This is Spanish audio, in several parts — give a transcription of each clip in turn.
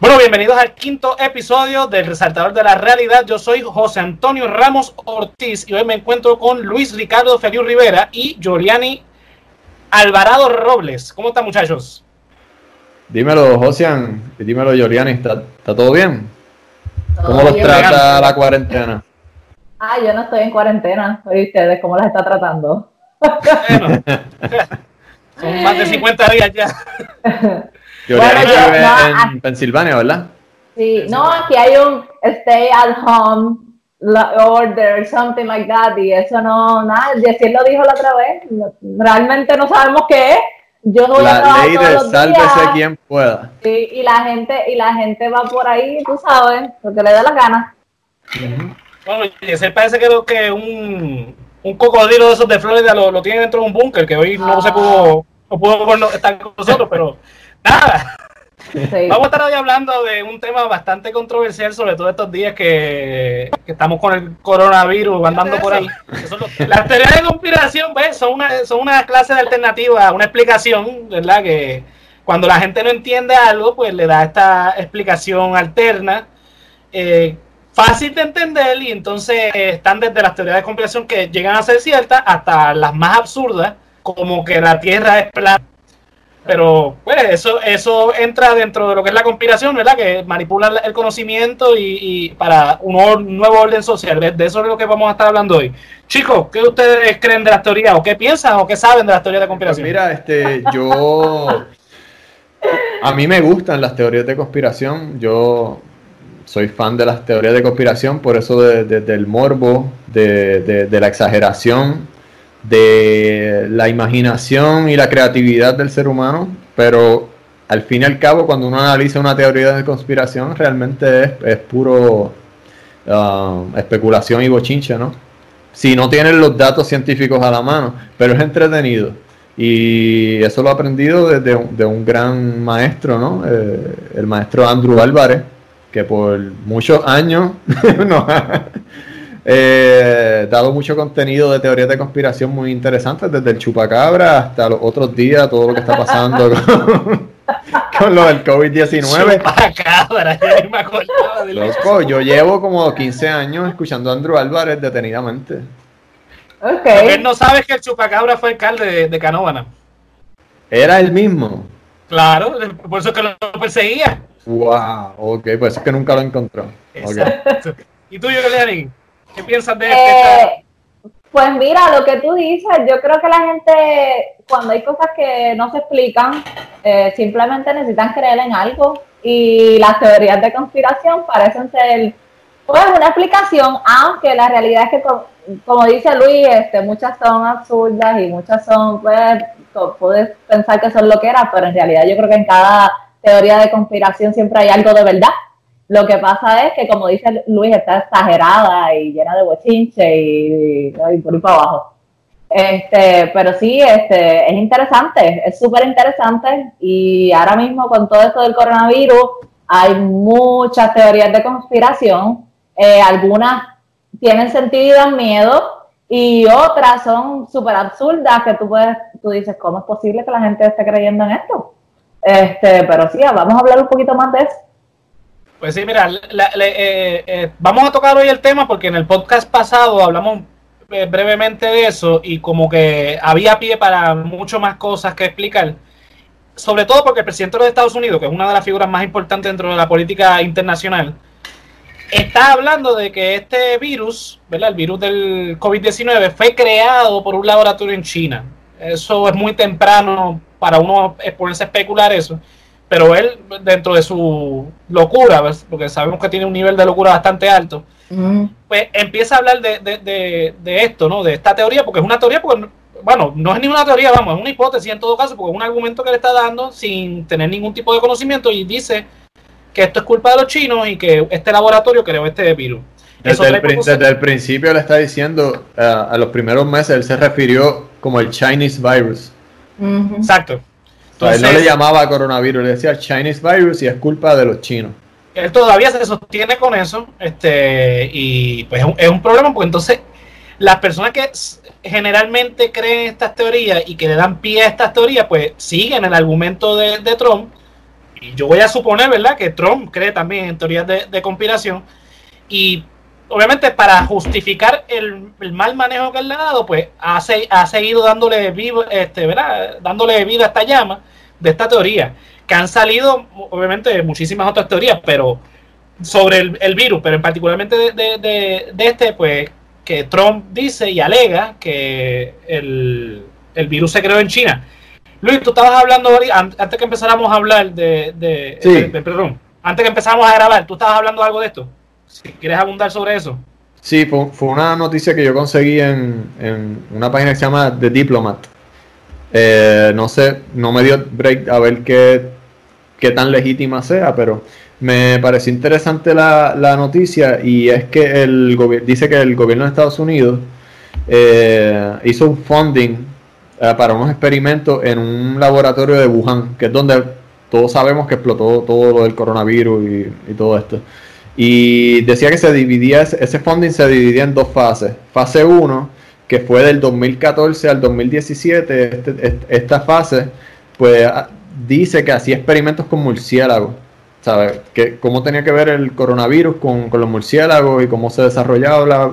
Bueno, bienvenidos al quinto episodio del Resaltador de la Realidad. Yo soy José Antonio Ramos Ortiz y hoy me encuentro con Luis Ricardo Feliu Rivera y Giuliani Alvarado Robles. ¿Cómo están, muchachos? Dímelo, Josian, y dímelo, Giuliani, ¿está, todo bien? ¿Cómo Todo los bien. trata la cuarentena? Ah, yo no estoy en cuarentena. ¿Y ustedes cómo las está tratando? Bueno, son más de 50 días ya. Giuliani Bueno, yo- vive no, ah. en Pensilvania, ¿verdad? Sí, no, aquí hay un stay at home order, something like that, y eso no, nada, Yesir lo dijo la otra vez, no- realmente no sabemos qué es. Yo voy a La trabajar ley de sálvese días, quien pueda. sí, y la gente, y la gente va por ahí, tú sabes, lo que le da la gana. Bueno, y ese parece que, que un, un cocodrilo de esos de Florida lo, lo tiene dentro de un búnker que hoy no Ah. se pudo, no pudo estar con nosotros, pero nada. Sí. Vamos a estar hoy hablando de un tema bastante controversial, sobre todo estos días que, que estamos con el coronavirus andando por ahí. Los- las teorías de conspiración, pues, son una, son una clase de alternativa, una explicación, ¿verdad? Que cuando la gente no entiende algo, pues le da esta explicación alterna, eh, fácil de entender, y entonces están desde las teorías de conspiración que llegan a ser ciertas hasta las más absurdas, como que la Tierra es plana. Pero, pues, eso, eso entra dentro de lo que es la conspiración, ¿verdad? Que manipula el conocimiento y, y para un, nuevo orden social. De, de eso es lo que vamos a estar hablando hoy. Chicos, ¿qué ustedes creen de las teorías? ¿O qué piensan o qué saben de las teorías de Pues conspiración? mira, este, yo. A mí me gustan las teorías de conspiración. Yo soy fan de las teorías de conspiración, por eso de- de- del morbo, de, la exageración, de la imaginación y la creatividad del ser humano. Pero al fin y al cabo, cuando uno analiza una teoría de conspiración, realmente es, puro ah, especulación y bochincha, ¿no? si no tienen los datos científicos a la mano, pero es entretenido. Y eso lo he aprendido desde un, de un gran maestro, ¿no? Eh, el maestro Andrew Álvarez, que por muchos años nos ha eh, dado mucho contenido de teorías de conspiración muy interesantes, desde el chupacabra hasta los otros días, todo lo que está pasando con, con lo del COVID-19. Chupacabra, ya me acordaba de eso. Loco, yo llevo como 15 años escuchando a Andrew Álvarez detenidamente. Ok. Lo que él no sabe es que el chupacabra fue alcalde de, de Canóvana. Era el mismo. Claro, por eso es que lo perseguía. Wow, ok, pues es que nunca lo encontró. Exacto. ¿Y tú, Giuliani? ¿Qué piensas de este? Eh, pues mira, lo que tú dices, yo creo que la gente, cuando hay cosas que no se explican, eh, simplemente necesitan creer en algo y las teorías de conspiración parecen ser pues una explicación, aunque la realidad es que, co- como, dice Luis, este, muchas son absurdas y muchas son, pues, puedes pensar que son lo que era, pero en realidad yo creo que en cada teoría de conspiración siempre hay algo de verdad. Lo que pasa es que, como dice Luis, está exagerada y llena de bochinche y, y por ahí para abajo. Este, pero sí, este, es interesante, es súper interesante y ahora mismo con todo esto del coronavirus hay muchas teorías de conspiración, eh, algunas tienen sentido y dan miedo y otras son súper absurdas que tú puedes, tú dices, ¿cómo es posible que la gente esté creyendo en esto? Este, pero sí, vamos a hablar un poquito más de eso. Pues sí, mira, eh, eh, vamos a tocar hoy el tema porque en el podcast pasado hablamos eh, brevemente de eso y como que había pie para mucho más cosas que explicar. Sobre todo porque el presidente de los Estados Unidos, que es una de las figuras más importantes dentro de la política internacional, está hablando de que este virus, ¿verdad? El virus del COVID-19 fue creado por un laboratorio en China. Eso es muy temprano para uno ponerse a especular eso. Pero él, dentro de su locura, ¿ves? porque sabemos que tiene un nivel de locura bastante alto, pues empieza a hablar de, de, de, de esto, ¿no? De esta teoría, porque es una teoría, porque, bueno, no es ni una teoría, vamos, es una hipótesis en todo caso, porque es un argumento que le está dando sin tener ningún tipo de conocimiento y dice que esto es culpa de los chinos y que este laboratorio creó este virus. Desde el, desde principio le está diciendo, eh, a los primeros meses él se refirió como el Chinese virus. Exacto. O sea, él no Entonces- le llamaba coronavirus, le decía Chinese virus y es culpa de los chinos. él todavía se sostiene con eso, este, y pues es un, es un problema, porque entonces las personas que generalmente creen estas teorías y que le dan pie a estas teorías, pues siguen el argumento de, Trump. Y yo voy a suponer, ¿verdad?, que Trump cree también en teorías de, conspiración. Y obviamente para justificar el, mal manejo que él le ha dado, pues ha, ha seguido dándole, vivo, este, ¿verdad? dándole vida a esta llama de esta teoría. Que han salido, obviamente, muchísimas otras teorías, pero sobre el, virus, pero en particularmente de, este, pues que Trump dice y alega que el, virus se creó en China. Luis, tú estabas hablando, antes que empezáramos a hablar de, perdón, antes que empezáramos a grabar, tú estabas hablando algo de esto. Si quieres abundar sobre eso. Sí, fue, una noticia que yo conseguí en, una página que se llama The Diplomat. Eh, no sé, no me dio break a ver qué, qué tan legítima sea, pero me pareció interesante la, noticia y es que el dice que el gobierno de Estados Unidos eh, hizo un funding eh, para unos experimentos en un laboratorio de Wuhan, que es donde todos sabemos que explotó todo lo del coronavirus y, todo esto. Y decía que se dividía, ese funding se dividía en dos fases. Fase 1, que fue del 2014 al 2017, este, esta fase, pues dice que hacía experimentos con murciélagos ¿sabes? Cómo tenía que ver el coronavirus con, los murciélagos y cómo se desarrollaba, bla,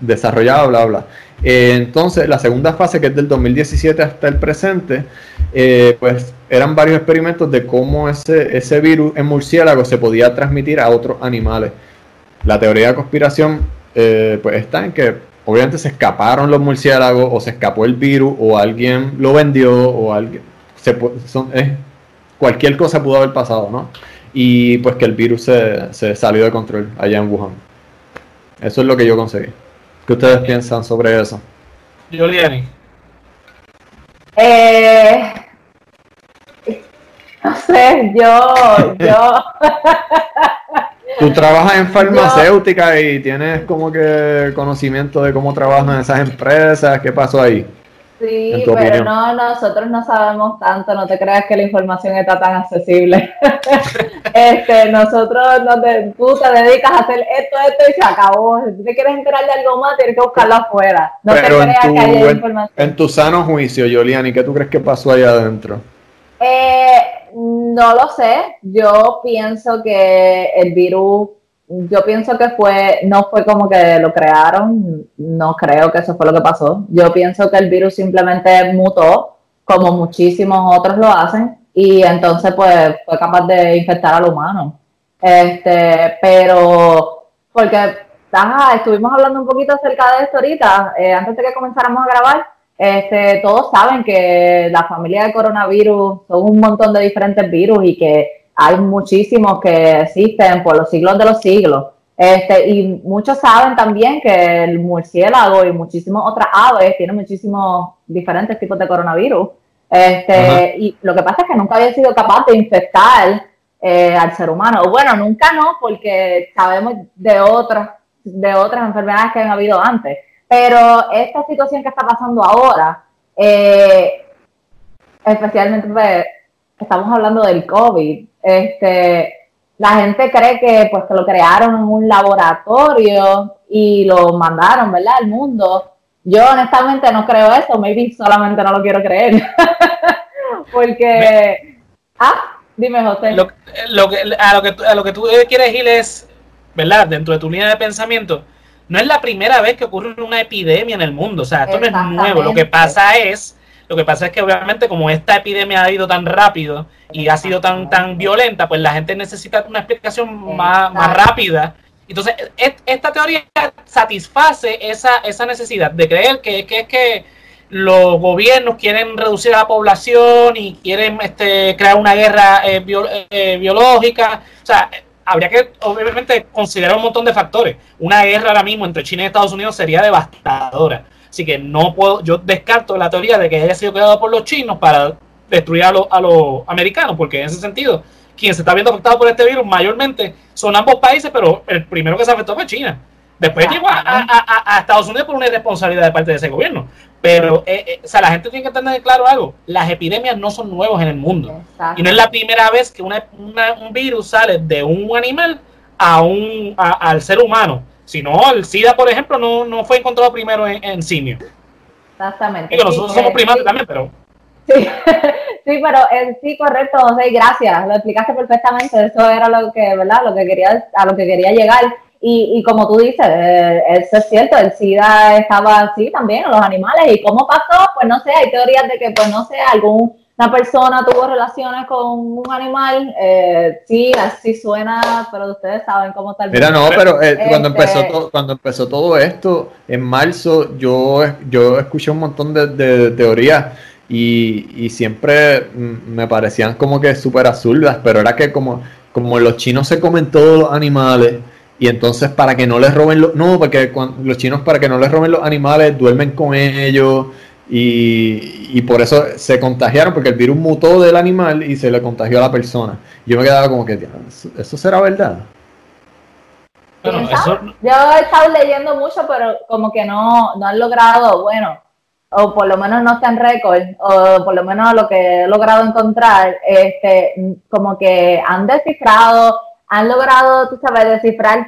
desarrollaba, bla, bla. Eh, entonces, la segunda fase, que es del 2017 hasta el presente, eh, pues eran varios experimentos de cómo ese, ese virus en murciélago se podía transmitir a otros animales. La teoría de conspiración, eh, pues está en que obviamente se escaparon los murciélagos o se escapó el virus o alguien lo vendió o alguien... Se, cualquier cosa pudo haber pasado, ¿no? Y pues que el virus se, salió de control allá en Wuhan. Eso es lo que yo conseguí. ¿Qué ustedes piensan sobre eso? Juliani. Eh, no sé, yo, yo. Tú trabajas en farmacéutica y tienes como que conocimiento de cómo trabajan esas empresas. ¿Qué pasó ahí? Sí, pero no, nosotros no sabemos tanto, no te creas que la información está tan accesible. este, nosotros, no te, tú te dedicas a hacer esto, esto y se acabó. Si te quieres enterar de algo más, tienes que buscarlo afuera. No te creas que haya información. En tu sano juicio, Yoliani, ¿qué tú crees que pasó allá adentro? Eh, no lo sé. Yo pienso que el virus yo pienso que fue, no fue como que lo crearon, no creo que eso fue lo que pasó. Yo pienso que el virus simplemente mutó, como muchísimos otros lo hacen, y entonces pues fue capaz de infectar al humano. Este, pero, porque estuvimos hablando un poquito acerca de esto ahorita, eh, antes de que comenzáramos a grabar, este, todos saben que la familia de coronavirus son un montón de diferentes virus y que hay muchísimos que existen por los siglos de los siglos. Este, y muchos saben también que el murciélago y muchísimas otras aves tienen muchísimos diferentes tipos de coronavirus. Este, y lo que pasa es que nunca había sido capaz de infectar eh, al ser humano. Bueno, nunca no, porque sabemos de otras, de otras enfermedades que han habido antes. Pero esta situación que está pasando ahora, eh, especialmente pues, estamos hablando del COVID, este, la gente cree que pues que lo crearon en un laboratorio y lo mandaron, ¿verdad? Al mundo. Yo honestamente no creo eso, maybe solamente no lo quiero creer. Porque, ah, dime José. Lo, que, a, lo que, a lo que tú quieres ir es, ¿verdad? Dentro de tu línea de pensamiento, no es la primera vez que ocurre una epidemia en el mundo, o sea, esto no es nuevo, lo que pasa es lo que pasa es que obviamente como esta epidemia ha ido tan rápido y ha sido tan, tan violenta, pues la gente necesita una explicación más, más rápida. Entonces, esta teoría satisface esa, esa necesidad de creer que, que es que los gobiernos quieren reducir a la población y quieren este, crear una guerra eh, eh, biológica. O sea, habría que obviamente considerar un montón de factores. Una guerra ahora mismo entre China y Estados Unidos sería devastadora. Así que no puedo, yo descarto la teoría de que haya sido creado por los chinos para destruir a, a los americanos, porque en ese sentido, quien se está viendo afectado por este virus mayormente son ambos países, pero el primero que se afectó fue China. Después llegó a, Estados Unidos por una irresponsabilidad de parte de ese gobierno. Pero, eh, eh, o sea, la gente tiene que tener claro algo. Las epidemias no son nuevas en el mundo. Y no es la primera vez que un virus sale de un animal a un, al ser humano Si no, el SIDA, por ejemplo, no, no fue encontrado primero en, en simio. Exactamente. Digo, nosotros somos primates también, pero... Sí, sí, pero eh, sí, correcto, José, gracias, lo explicaste perfectamente, eso era lo que, ¿verdad? Lo que quería, a lo que quería llegar. Y, y como tú dices, eh, eso es cierto, el SIDA estaba así también en los animales. ¿Y cómo pasó? Pues no sé, hay teorías de que, pues no sé, alguna persona tuvo relaciones con un animal. Eh, sí, así suena, pero ustedes saben cómo está el Mira, no, pero eh, cuando, empezó este todo, cuando empezó todo esto, en marzo, yo, yo escuché un montón de, de teorías y, y siempre me parecían como que súper absurdas, pero era que como, como los chinos se comen todos los animales, y entonces para que no les roben los... No, porque los chinos para que no les roben los animales duermen con ellos y, y, por eso se contagiaron, porque el virus mutó del animal y se le contagió a la persona. Yo me quedaba como que, ¿eso será verdad? Bueno, eso... Yo he estado leyendo mucho, pero como que no, no han logrado, bueno, o por lo menos no está en récord, o por lo menos lo que he logrado encontrar, este, como que han descifrado, han logrado, tú sabes, descifrar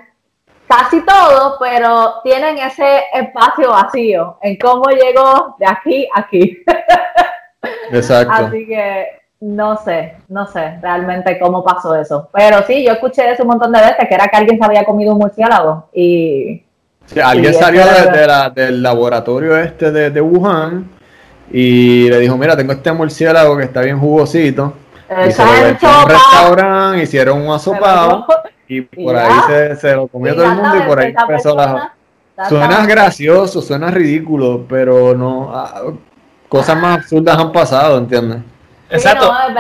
casi todo, pero tienen ese espacio vacío en cómo llegó de aquí a aquí. Exacto. Así que no sé, no sé realmente cómo pasó eso. Pero sí, yo escuché eso un montón de veces, que era que alguien se había comido un murciélago y alguien salió del laboratorio este de, Wuhan y le dijo, mira, tengo este murciélago que está bien jugosito. y se lo un restaurante, hicieron un asopado y por ahí se, lo comió todo el mundo y por ahí empezó la... Suena gracioso, suena ridículo, pero no... Ah, cosas más absurdas han pasado, ¿entiendes? Exacto. en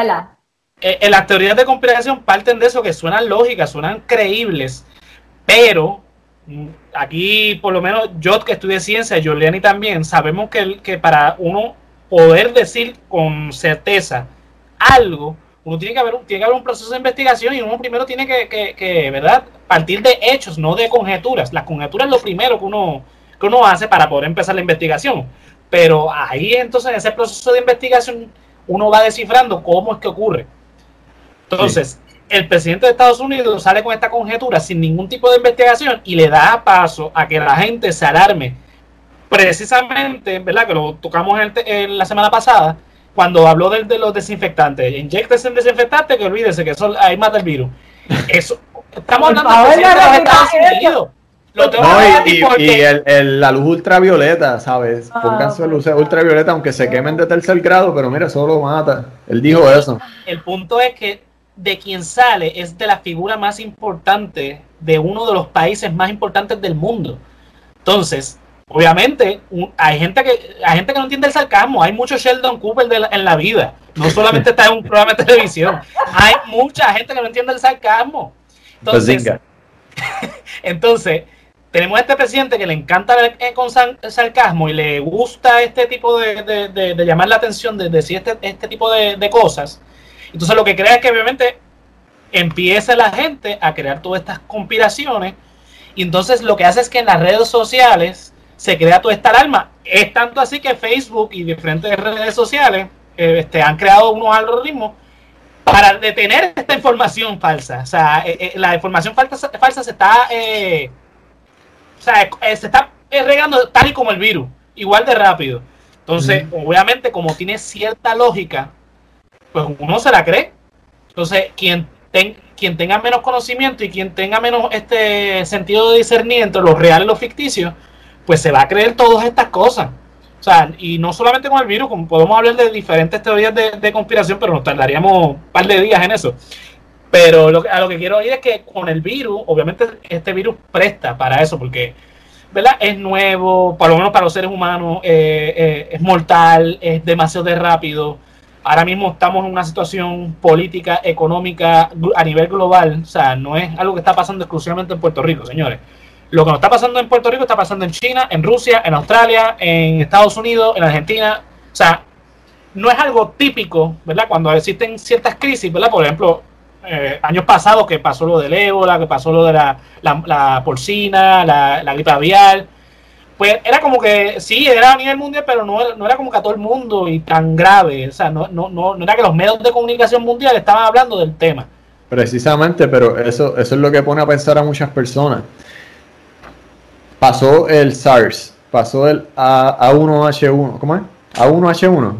eh, eh, las teorías de conspiración parten de eso, que suenan lógicas, suenan creíbles, pero aquí, por lo menos yo que estudié ciencia, Juliani también, sabemos que, que para uno poder decir con certeza algo, uno tiene que haber, tiene que haber un proceso de investigación y uno primero tiene que, que, ¿verdad? Partir de hechos, no de conjeturas. Las conjeturas es lo primero que uno, que uno hace para poder empezar la investigación. Pero ahí entonces en ese proceso de investigación uno va descifrando cómo es que ocurre. Entonces, el presidente de Estados Unidos sale con esta conjetura sin ningún tipo de investigación y le da paso a que la gente se alarme. Precisamente, ¿verdad? Que lo tocamos en, la semana pasada, cuando habló de, de los desinfectantes. Inyectes en desinfectante que olvídese que eso ahí mata el virus. Eso, estamos hablando de los Estados Unidos. Lo no, y, y, el, la luz ultravioleta, ¿sabes? Ah, Pónganse luz ultravioleta, aunque se quemen de tercer grado, pero mira, solo mata. Él dijo eso. El punto es que de quien sale es de la figura más importante de uno de los países más importantes del mundo. Entonces, obviamente, hay gente que hay gente que no entiende el sarcasmo. Hay mucho Sheldon Cooper en la vida. No solamente está en un programa de televisión. Hay mucha gente que no entiende el sarcasmo. Entonces, entonces tenemos a este presidente que le encanta ver con sarcasmo y le gusta este tipo de, llamar la atención, de decir este, este tipo de cosas entonces lo que crea es que obviamente empieza la gente a crear todas estas conspiraciones y entonces lo que hace es que en las redes sociales se crea toda esta alarma. Es tanto así que Facebook y diferentes redes sociales eh, este, han creado unos algoritmos para detener esta información falsa. O sea, eh, eh, la información falsa, falsa se está, o sea, se está regando tal y como el virus, igual de rápido. Entonces, obviamente, como tiene cierta lógica, pues uno se la cree. Entonces, quien, quien tenga menos conocimiento y quien tenga menos este sentido de discernir entre lo real y lo ficticio, pues se va a creer todas estas cosas. O sea, y no solamente con el virus, como podemos hablar de diferentes teorías de, conspiración, pero nos tardaríamos un par de días en eso. Pero lo, a lo que quiero ir es que con el virus, obviamente este virus presta para eso, porque ¿verdad? es nuevo, por lo menos para los seres humanos, eh, eh, es mortal, es demasiado rápido ahora mismo estamos en una situación política, económica a nivel global, o sea, no es algo que está pasando exclusivamente en Puerto Rico, señores. Lo que nos está pasando en Puerto Rico está pasando en China, en Rusia, en Australia, en Estados Unidos, en Argentina. O sea, no es algo típico, ¿verdad? Cuando existen ciertas crisis, ¿verdad? Por ejemplo, eh, años pasados que pasó lo del ébola, que pasó lo de la, la, porcina, la, la gripe aviar, pues era como que sí, era a nivel mundial, pero no, no era como que a todo el mundo y tan grave. O sea, no, no, no, no era que los medios de comunicación mundial estaban hablando del tema. Precisamente, pero eso, eso es lo que pone a pensar a muchas personas. Pasó el SARS, pasó el A, 1 h 1 ¿cómo es? A1H1.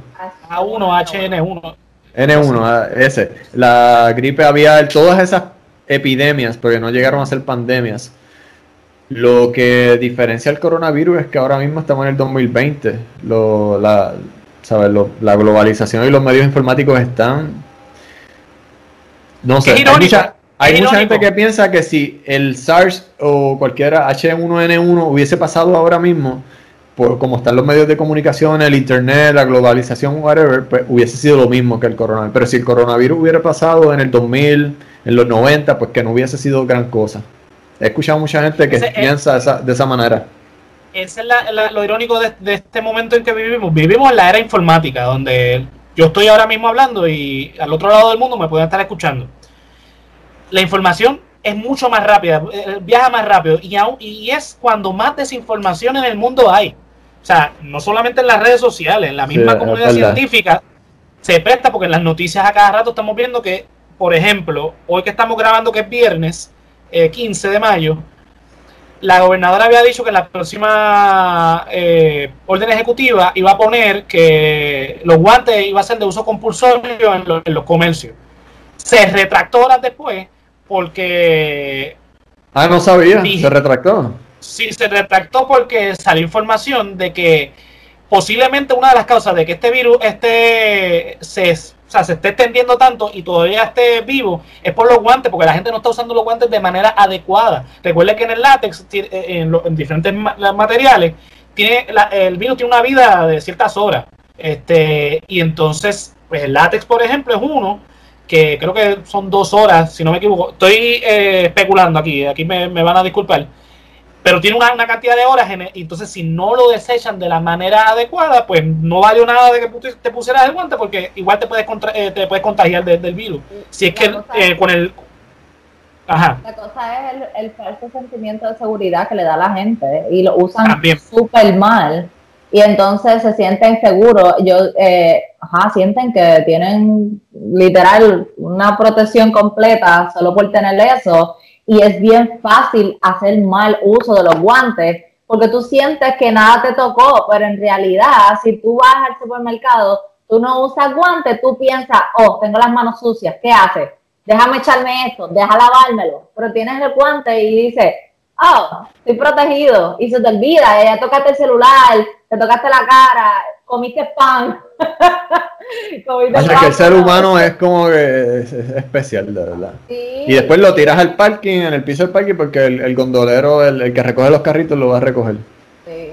A1HN1. N1, ese. La gripe había todas esas epidemias, porque no llegaron a ser pandemias. Lo que diferencia el coronavirus es que ahora mismo estamos en el 2020. Lo, la, ¿sabes? la globalización y los medios informáticos están. No sé, hay mucha, hay mucha gente que piensa que si el SARS o cualquiera H1N1 hubiese pasado ahora mismo, por como están los medios de comunicación, el internet, la globalización, whatever, pues hubiese sido lo mismo que el coronavirus. Pero si el coronavirus hubiera pasado en el 2000, en los 90, pues que no hubiese sido gran cosa. He escuchado mucha gente que piensa de esa manera. Ese es lo irónico de, este momento en que vivimos. Vivimos en la era informática, donde yo estoy ahora mismo hablando y al otro lado del mundo me pueden estar escuchando. La información es mucho más rápida, eh, viaja más rápido y, y es cuando más desinformación en el mundo hay. O sea, no solamente en las redes sociales, en la misma comunidad científica se presta porque en las noticias a cada rato estamos viendo que, por ejemplo, hoy que estamos grabando que es viernes 15 eh, de mayo, la gobernadora había dicho que en la próxima eh, orden ejecutiva iba a poner que los guantes iban a ser de uso compulsorio en, en los comercios. Se retractó horas después porque... Ah, no sabía, se retractó sí se retractó porque salió información de que posiblemente una de las causas de que este virus esté se, se esté extendiendo tanto y todavía esté vivo es por los guantes, porque la gente no está usando los guantes de manera adecuada. Recuerde que en el látex, eh, en, diferentes materiales, tiene el virus tiene una vida de ciertas horas. Este, y entonces, pues el látex, por ejemplo, es uno que creo que son dos horas, si no me equivoco. Estoy eh, especulando aquí, aquí me, me van a disculpar pero tiene una, cantidad de horas, en entonces si no lo desechan de la manera adecuada, pues no vale nada de que te pusieras el guante porque igual te puedes, eh, te puedes contagiar del virus. Si es que eh, con el... Ajá. La cosa es el, falso sentimiento de seguridad que le da a la gente y lo usan súper mal y entonces se sienten seguros. Yo, eh, ajá, sienten que tienen literal una protección completa solo por tener eso y es bien fácil hacer mal uso de los guantes porque tú sientes que nada te tocó, pero en realidad si tú vas al supermercado, tú no usas guantes, tú piensas, oh, tengo las manos sucias, ¿qué haces? Déjame echarme esto, deja lavármelo, pero tienes el guante y dices, oh, estoy protegido y se te olvida, ya tocaste el celular, te tocaste la cara, comiste pan. comiste que el ser humano es como que es, especial, de verdad. Y después lo tiras al parking, en el piso del parking, porque el, gondolero, el, que recoge los carritos, lo va a recoger.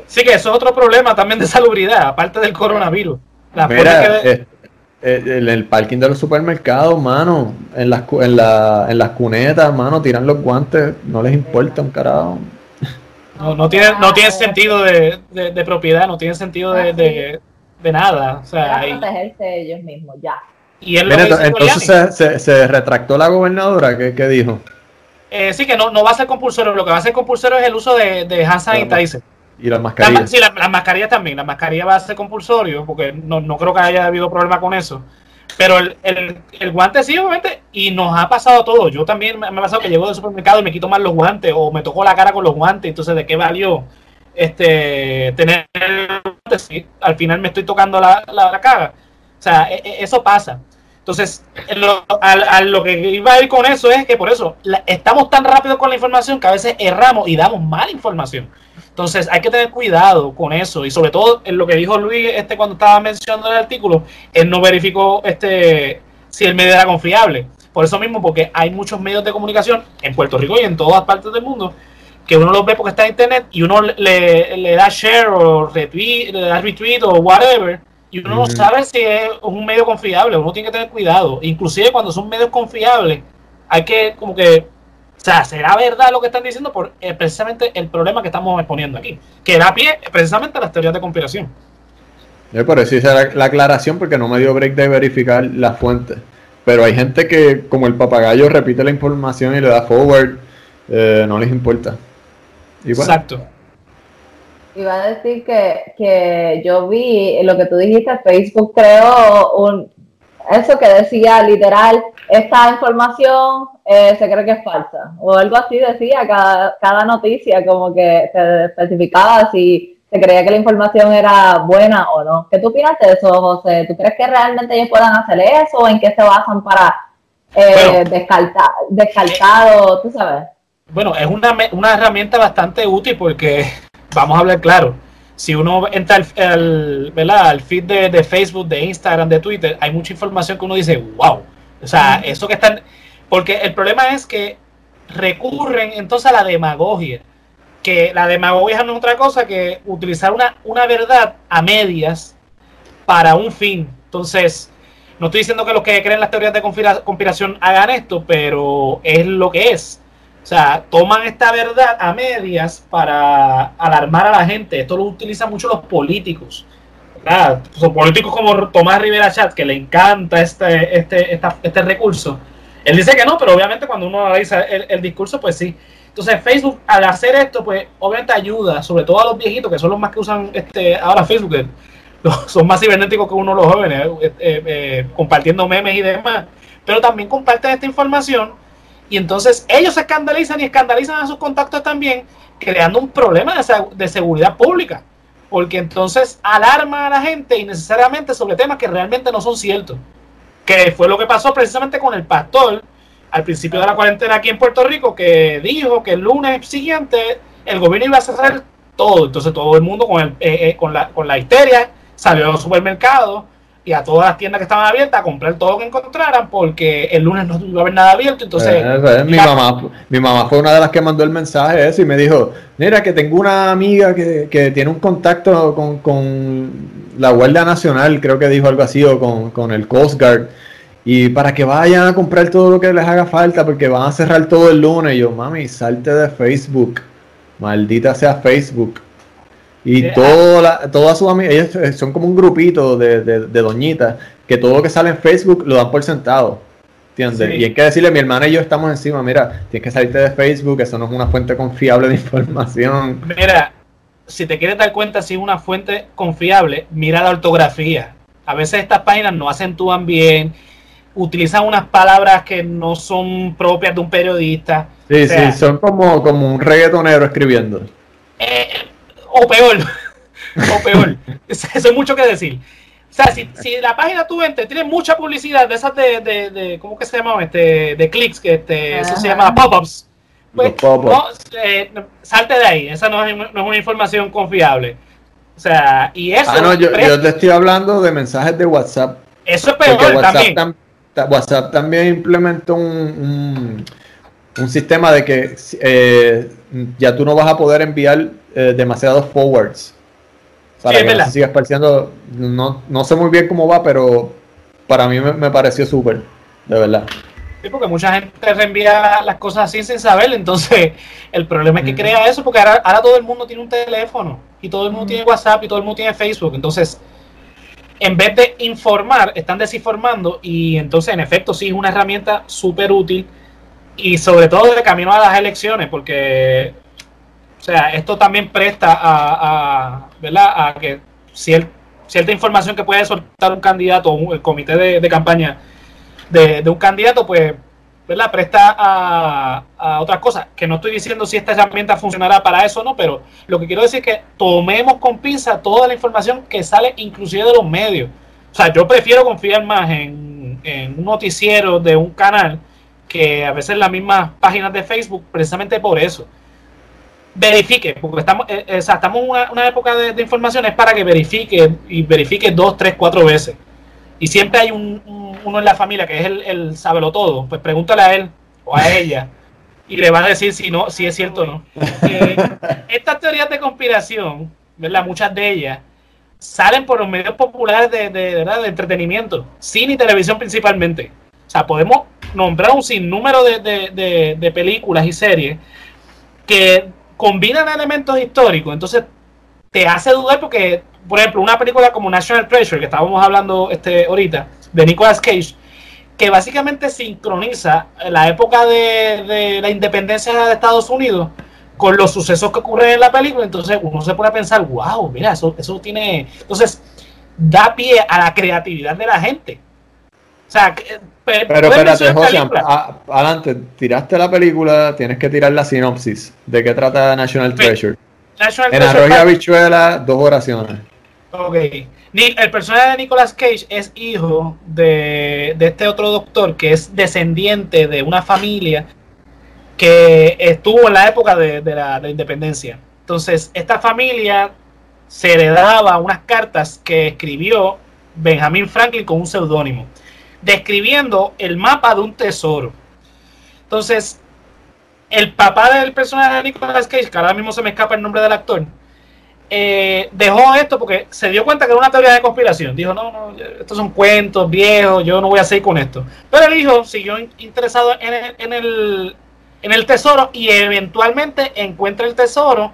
Sí. que eso es otro problema también de salubridad, aparte del coronavirus. La Mira, en el parking de los supermercados, mano, en las, en, la, en las cunetas, mano, tiran los guantes, no les importa un carajo. No, no tiene, no tiene sentido de, de, propiedad, no tiene sentido de, de, nada. O sea, Para protegerse ellos mismos, ya. Y entonces se, se, retractó la gobernadora, ¿qué, qué dijo? Eh, sí, que no, no va a ser compulsorio, lo que va a ser compulsorio es el uso de, de hand sanitizer. Y las mascarillas. sí, las mascarillas también, la mascarilla va a ser compulsorio, porque no, no creo que haya habido problema con eso. Pero el, el, guante sí, obviamente, y nos ha pasado todo. Yo también me, ha pasado que llego del supermercado y me quito mal los guantes, o me tocó la cara con los guantes, entonces ¿de qué valió este tener el guante si al final me estoy tocando la, la, cara? O sea, e, e, eso pasa. Entonces, lo, a, lo que iba a ir con eso es que por eso estamos tan rápido con la información que a veces erramos y damos mala información. Entonces hay que tener cuidado con eso y sobre todo en lo que dijo Luis este cuando estaba mencionando el artículo, él no verificó este si el medio era confiable. Por eso mismo, porque hay muchos medios de comunicación en Puerto Rico y en todas partes del mundo que uno los ve porque está en internet y uno le, le da share o retweet, le da retweet o whatever y uno no sabe si es un medio confiable, uno tiene que tener cuidado. Inclusive cuando son medios confiables, hay que como que o sea, ¿será verdad lo que están diciendo por eh, precisamente el problema que estamos exponiendo aquí? Que da pie precisamente a las teorías de conspiración. Yo por eso hice la, aclaración porque no me dio break de verificar la fuente. Pero hay gente que, como el papagayo, repite la información y le da forward, eh, no les importa. Exacto. Iba a decir que, que yo vi lo que tú dijiste, Facebook creó un, eso que decía literal, esta información eh, se cree que es falsa, o algo así decía cada, cada noticia, como que se especificaba si se creía que la información era buena o no. ¿Qué tú opinas de eso, José? ¿Tú crees que realmente ellos puedan hacer eso o en qué se basan para eh, descartar, descartar tú sabes? Bueno, es una, una herramienta bastante útil porque, vamos a hablar claro, si uno entra al, al, feed de, Facebook, de Instagram, de Twitter, hay mucha información que uno dice, wow. O sea, eso que están... Porque el problema es que recurren entonces a la demagogia. Que la demagogia no es otra cosa que utilizar una, una verdad a medias para un fin. Entonces, no estoy diciendo que los que creen las teorías de conspiración hagan esto, pero es lo que es. O sea, toman esta verdad a medias para alarmar a la gente. Esto lo utilizan mucho los políticos. Son políticos como Tomás Rivera Chat, que le encanta este, este, este recurso. Él dice que no, pero obviamente cuando uno analiza el, discurso, pues sí. Entonces Facebook, al hacer esto, pues obviamente ayuda, sobre todo a los viejitos, que son los más que usan este ahora Facebook, son más cibernéticos que uno los jóvenes, eh, eh, eh, compartiendo memes y demás. Pero también comparten esta información y entonces ellos se escandalizan y escandalizan a sus contactos también, creando un problema de, seguridad pública. Porque entonces alarma a la gente innecesariamente sobre temas que realmente no son ciertos. Que fue lo que pasó precisamente con el pastor al principio de la cuarentena aquí en Puerto Rico, que dijo que el lunes siguiente el gobierno iba a cerrar todo. Entonces todo el mundo con, el, eh, eh, con, la, con la histeria salió a los supermercados y a todas las tiendas que estaban abiertas a comprar todo lo que encontraran porque el lunes no iba a haber nada abierto. Entonces, eh, mi, mamá, mi mamá fue una de las que mandó el mensaje ese y me dijo, mira que tengo una amiga que, que tiene un contacto con, con, la Guardia Nacional, creo que dijo algo así, o con, con el Coast Guard. Y para que vayan a comprar todo lo que les haga falta, porque van a cerrar todo el lunes. Y yo, mami, salte de Facebook. Maldita sea Facebook. Y ah. toda todas sus amigas, ellos son como un grupito de, de, doñitas que todo lo que sale en Facebook lo dan por sentado. ¿Entiendes? Y hay que decirle, mi hermana y yo estamos encima, mira, tienes que salirte de Facebook, eso no es una fuente confiable de información. Mira, si te quieres dar cuenta si es una fuente confiable, mira la ortografía. A veces estas páginas no acentúan bien, utilizan unas palabras que no son propias de un periodista. Sí, sí, son como, como un reggaetonero escribiendo. Eh, o peor, o peor. Eso es mucho que decir. O sea, si, si la página tú entras, tiene mucha publicidad de esas de, de, de ¿cómo que se llama? Este, de clics, que este, eso se llama pop-ups. Pues, no, eh, salte de ahí, esa no es, no es, una información confiable. O sea, y eso. Ah, no, yo, yo, te estoy hablando de mensajes de WhatsApp. Eso es peor WhatsApp también. WhatsApp también implementó un, un, un sistema de que eh, ya tú no vas a poder enviar eh, demasiados forwards. Para que no se siga esparciendo. No, no sé muy bien cómo va, pero para mí me, pareció súper, de verdad. Sí, porque mucha gente reenvía las cosas así sin saber, entonces el problema es que crea eso, porque ahora, todo el mundo tiene un teléfono, y todo el mundo tiene WhatsApp, y todo el mundo tiene Facebook, entonces en vez de informar, están desinformando, y entonces en efecto sí es una herramienta súper útil, y sobre todo de camino a las elecciones, porque o sea, esto también presta a, ¿verdad? a que cierta información que puede soltar un candidato o el comité de, campaña de, un candidato, pues, ¿verdad? Presta a, a otras cosas. Que no estoy diciendo si esta herramienta funcionará para eso o no, pero lo que quiero decir es que tomemos con pinza toda la información que sale inclusive de los medios. O sea, yo prefiero confiar más en, en un noticiero de un canal que a veces las mismas páginas de Facebook, precisamente por eso verifique, porque estamos, eh, eh, estamos en una, época de, de, informaciones para que verifique y verifique dos, tres, cuatro veces. Y siempre hay un, uno en la familia que es el, el sábelo todo. Pues pregúntale a él o a ella y le van a decir si no, si es cierto o no. Eh, estas teorías de conspiración, ¿verdad? Muchas de ellas salen por los medios populares de, de, ¿verdad? de entretenimiento, cine y televisión principalmente. O sea, podemos nombrar un sinnúmero de, de películas y series que combinan elementos históricos, entonces te hace dudar porque, por ejemplo, una película como National Treasure, que estábamos hablando este ahorita, de Nicolas Cage, que básicamente sincroniza la época de, la independencia de Estados Unidos con los sucesos que ocurren en la película, entonces uno se pone a pensar, wow, mira, eso, eso tiene... Entonces, da pie a la creatividad de la gente. sea, pero espérate, José, adelante, tiraste la película, tienes que tirar la sinopsis. ¿De qué trata National Treasure? National en Arroyo Habichuela, dos oraciones. Ok. El personaje de Nicolas Cage es hijo de, este otro doctor que es descendiente de una familia que estuvo en la época de, la, independencia. Entonces, esta familia se heredaba unas cartas que escribió Benjamin Franklin con un seudónimo, describiendo el mapa de un tesoro. Entonces, el papá del personaje de Nicolas Cage, que ahora mismo se me escapa el nombre del actor, eh, dejó esto porque se dio cuenta que era una teoría de conspiración. Dijo, no, no, estos son cuentos viejos, yo no voy a seguir con esto. Pero el hijo siguió interesado en el, en el, en el tesoro y eventualmente encuentra el tesoro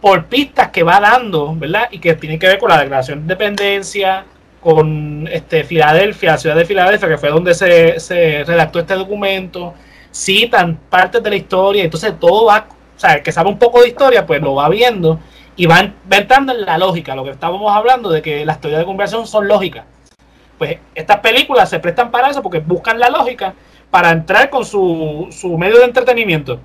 por pistas que va dando, ¿verdad? Y que tiene que ver con la declaración de independencia, con este, Filadelfia, la ciudad de Filadelfia, que fue donde se, se redactó este documento. Citan partes de la historia, entonces todo va, o sea, el que sabe un poco de historia, pues lo va viendo y van entrando en la lógica, lo que estábamos hablando de que las teorías de conversación son lógicas. Pues estas películas se prestan para eso porque buscan la lógica para entrar con su, su medio de entretenimiento.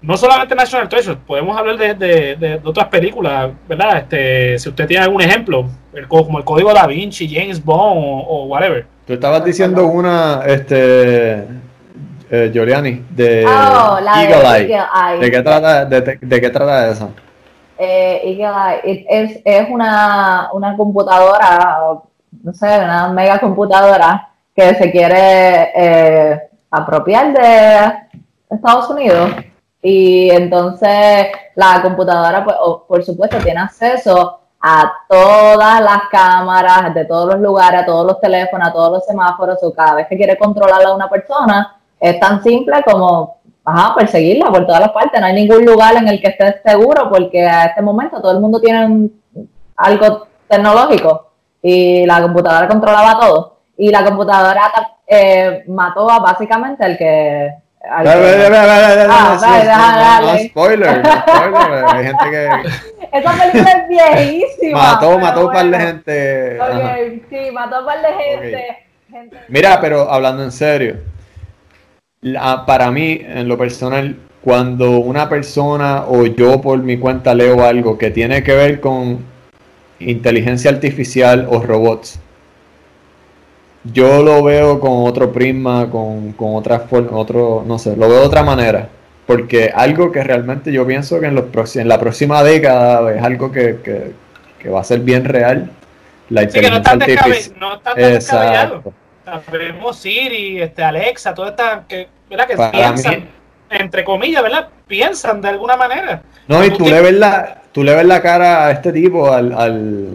No solamente National Treasure, podemos hablar de, de, otras películas, ¿verdad? Este, si usted tiene algún ejemplo, el, como el Código Da Vinci, James Bond o, whatever. Tú estabas diciendo una, este, eh, Giuliani, de oh, Eagle, Eye. ¿De qué trata, de, de qué trata esa? eh, es, es una, una, computadora, no sé, una mega computadora que se quiere eh, apropiar de Estados Unidos. Y entonces la computadora, pues, por supuesto, tiene acceso a todas las cámaras de todos los lugares, a todos los teléfonos, a todos los semáforos, o cada vez que quiere controlar a una persona, es tan simple como ajá, perseguirla por todas las partes. No hay ningún lugar en el que estés seguro porque a este momento todo el mundo tiene algo tecnológico y la computadora controlaba todo. Y la computadora eh, mató a básicamente el que... Spoiler, spoiler, hay gente que... Esa película es viejísima. Mató, mató un par de gente. sí, mató un par de gente. Mira, pero hablando en serio, para mí, en lo personal, cuando una persona o yo por mi cuenta leo algo que tiene que ver con inteligencia artificial o robots, yo lo veo con otro prisma, con, con otra forma, otro, no sé, lo veo de otra manera. Porque algo que realmente yo pienso que en, los, en la próxima década es algo que, que, va a ser bien real. La inteligencia artificial. No Exacto vemos Siri, este, Alexa, todas estas que, ¿verdad? que piensan, entre comillas, ¿verdad? Piensan de alguna manera. No, y tú, le ves la, tú le ves la cara a este tipo, al, al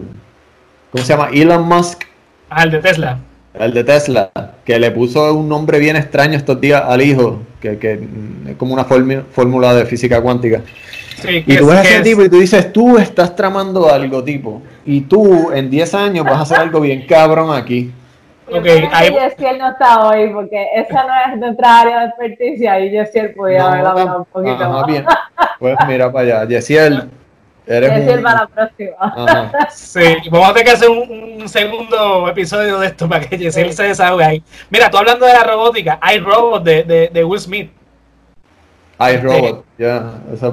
¿cómo se llama? Elon Musk. Al de Tesla. Al de Tesla, que le puso un nombre bien extraño estos días al hijo, que, que es como una fórmula de física cuántica. y tú ves a ese tipo y tú dices, tú estás tramando algo, tipo, y tú en 10 años vas a hacer algo bien cabrón aquí. Okay, ahí... Yesiel no está hoy porque esa no es nuestra área de experticia y Yesiel podía no, haberla hablado un poquito ajá, más. Bien. Pues mira para allá. Yesiel, eres Yesiel para la próxima. Sí, vamos a tener que hacer un, segundo episodio de esto para que Yesiel se desahogue ahí. Mira, tú hablando de la robótica, hay robots de, de, de Will Smith. Hay este, robot, ya.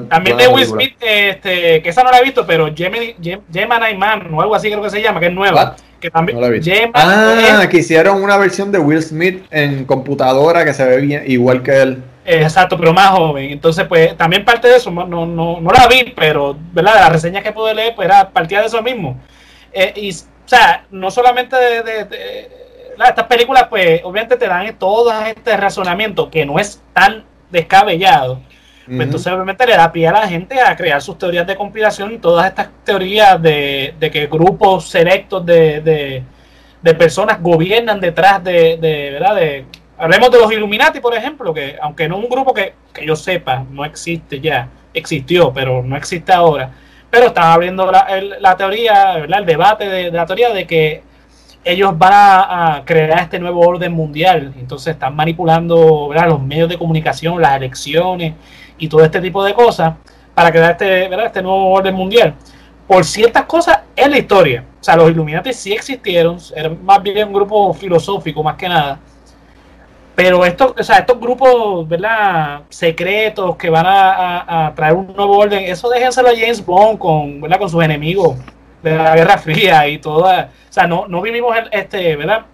también de Will Smith, este, que esa no la he visto, pero Gemini, Gemini Man o algo así creo que se llama, que es nueva que también. ah, que hicieron una versión de Will Smith en computadora que se ve bien, igual que él. Exacto, pero más joven. Entonces, pues también parte de eso, no, no, no la vi, pero ¿verdad? de las reseñas que pude leer, pues era partida de eso mismo. Eh, y, o sea, no solamente de, estas películas, pues obviamente te dan todo este razonamiento que no es tan descabellado pues entonces obviamente le da pie a la gente a crear sus teorías de conspiración y todas estas teorías de, que grupos selectos de, personas gobiernan detrás de, ¿verdad? De, hablemos de los Illuminati, por ejemplo, que aunque no es un grupo que, yo sepa, no existe ya, existió, pero no existe ahora. Pero están abriendo la, teoría, el debate de, la teoría de que ellos van a, crear este nuevo orden mundial. Entonces están manipulando los medios de comunicación, las elecciones y todo este tipo de cosas para crear este, ¿verdad? este nuevo orden mundial. Por ciertas cosas en la historia. o sea, los Illuminati sí existieron, era más bien un grupo filosófico más que nada. Pero estos, o sea, estos grupos, ¿verdad? Secretos que van a, traer un nuevo orden, eso déjenselo a James Bond con, ¿verdad? Con sus enemigos de la Guerra Fría y toda. O sea, no, no vivimos en, este, ¿verdad?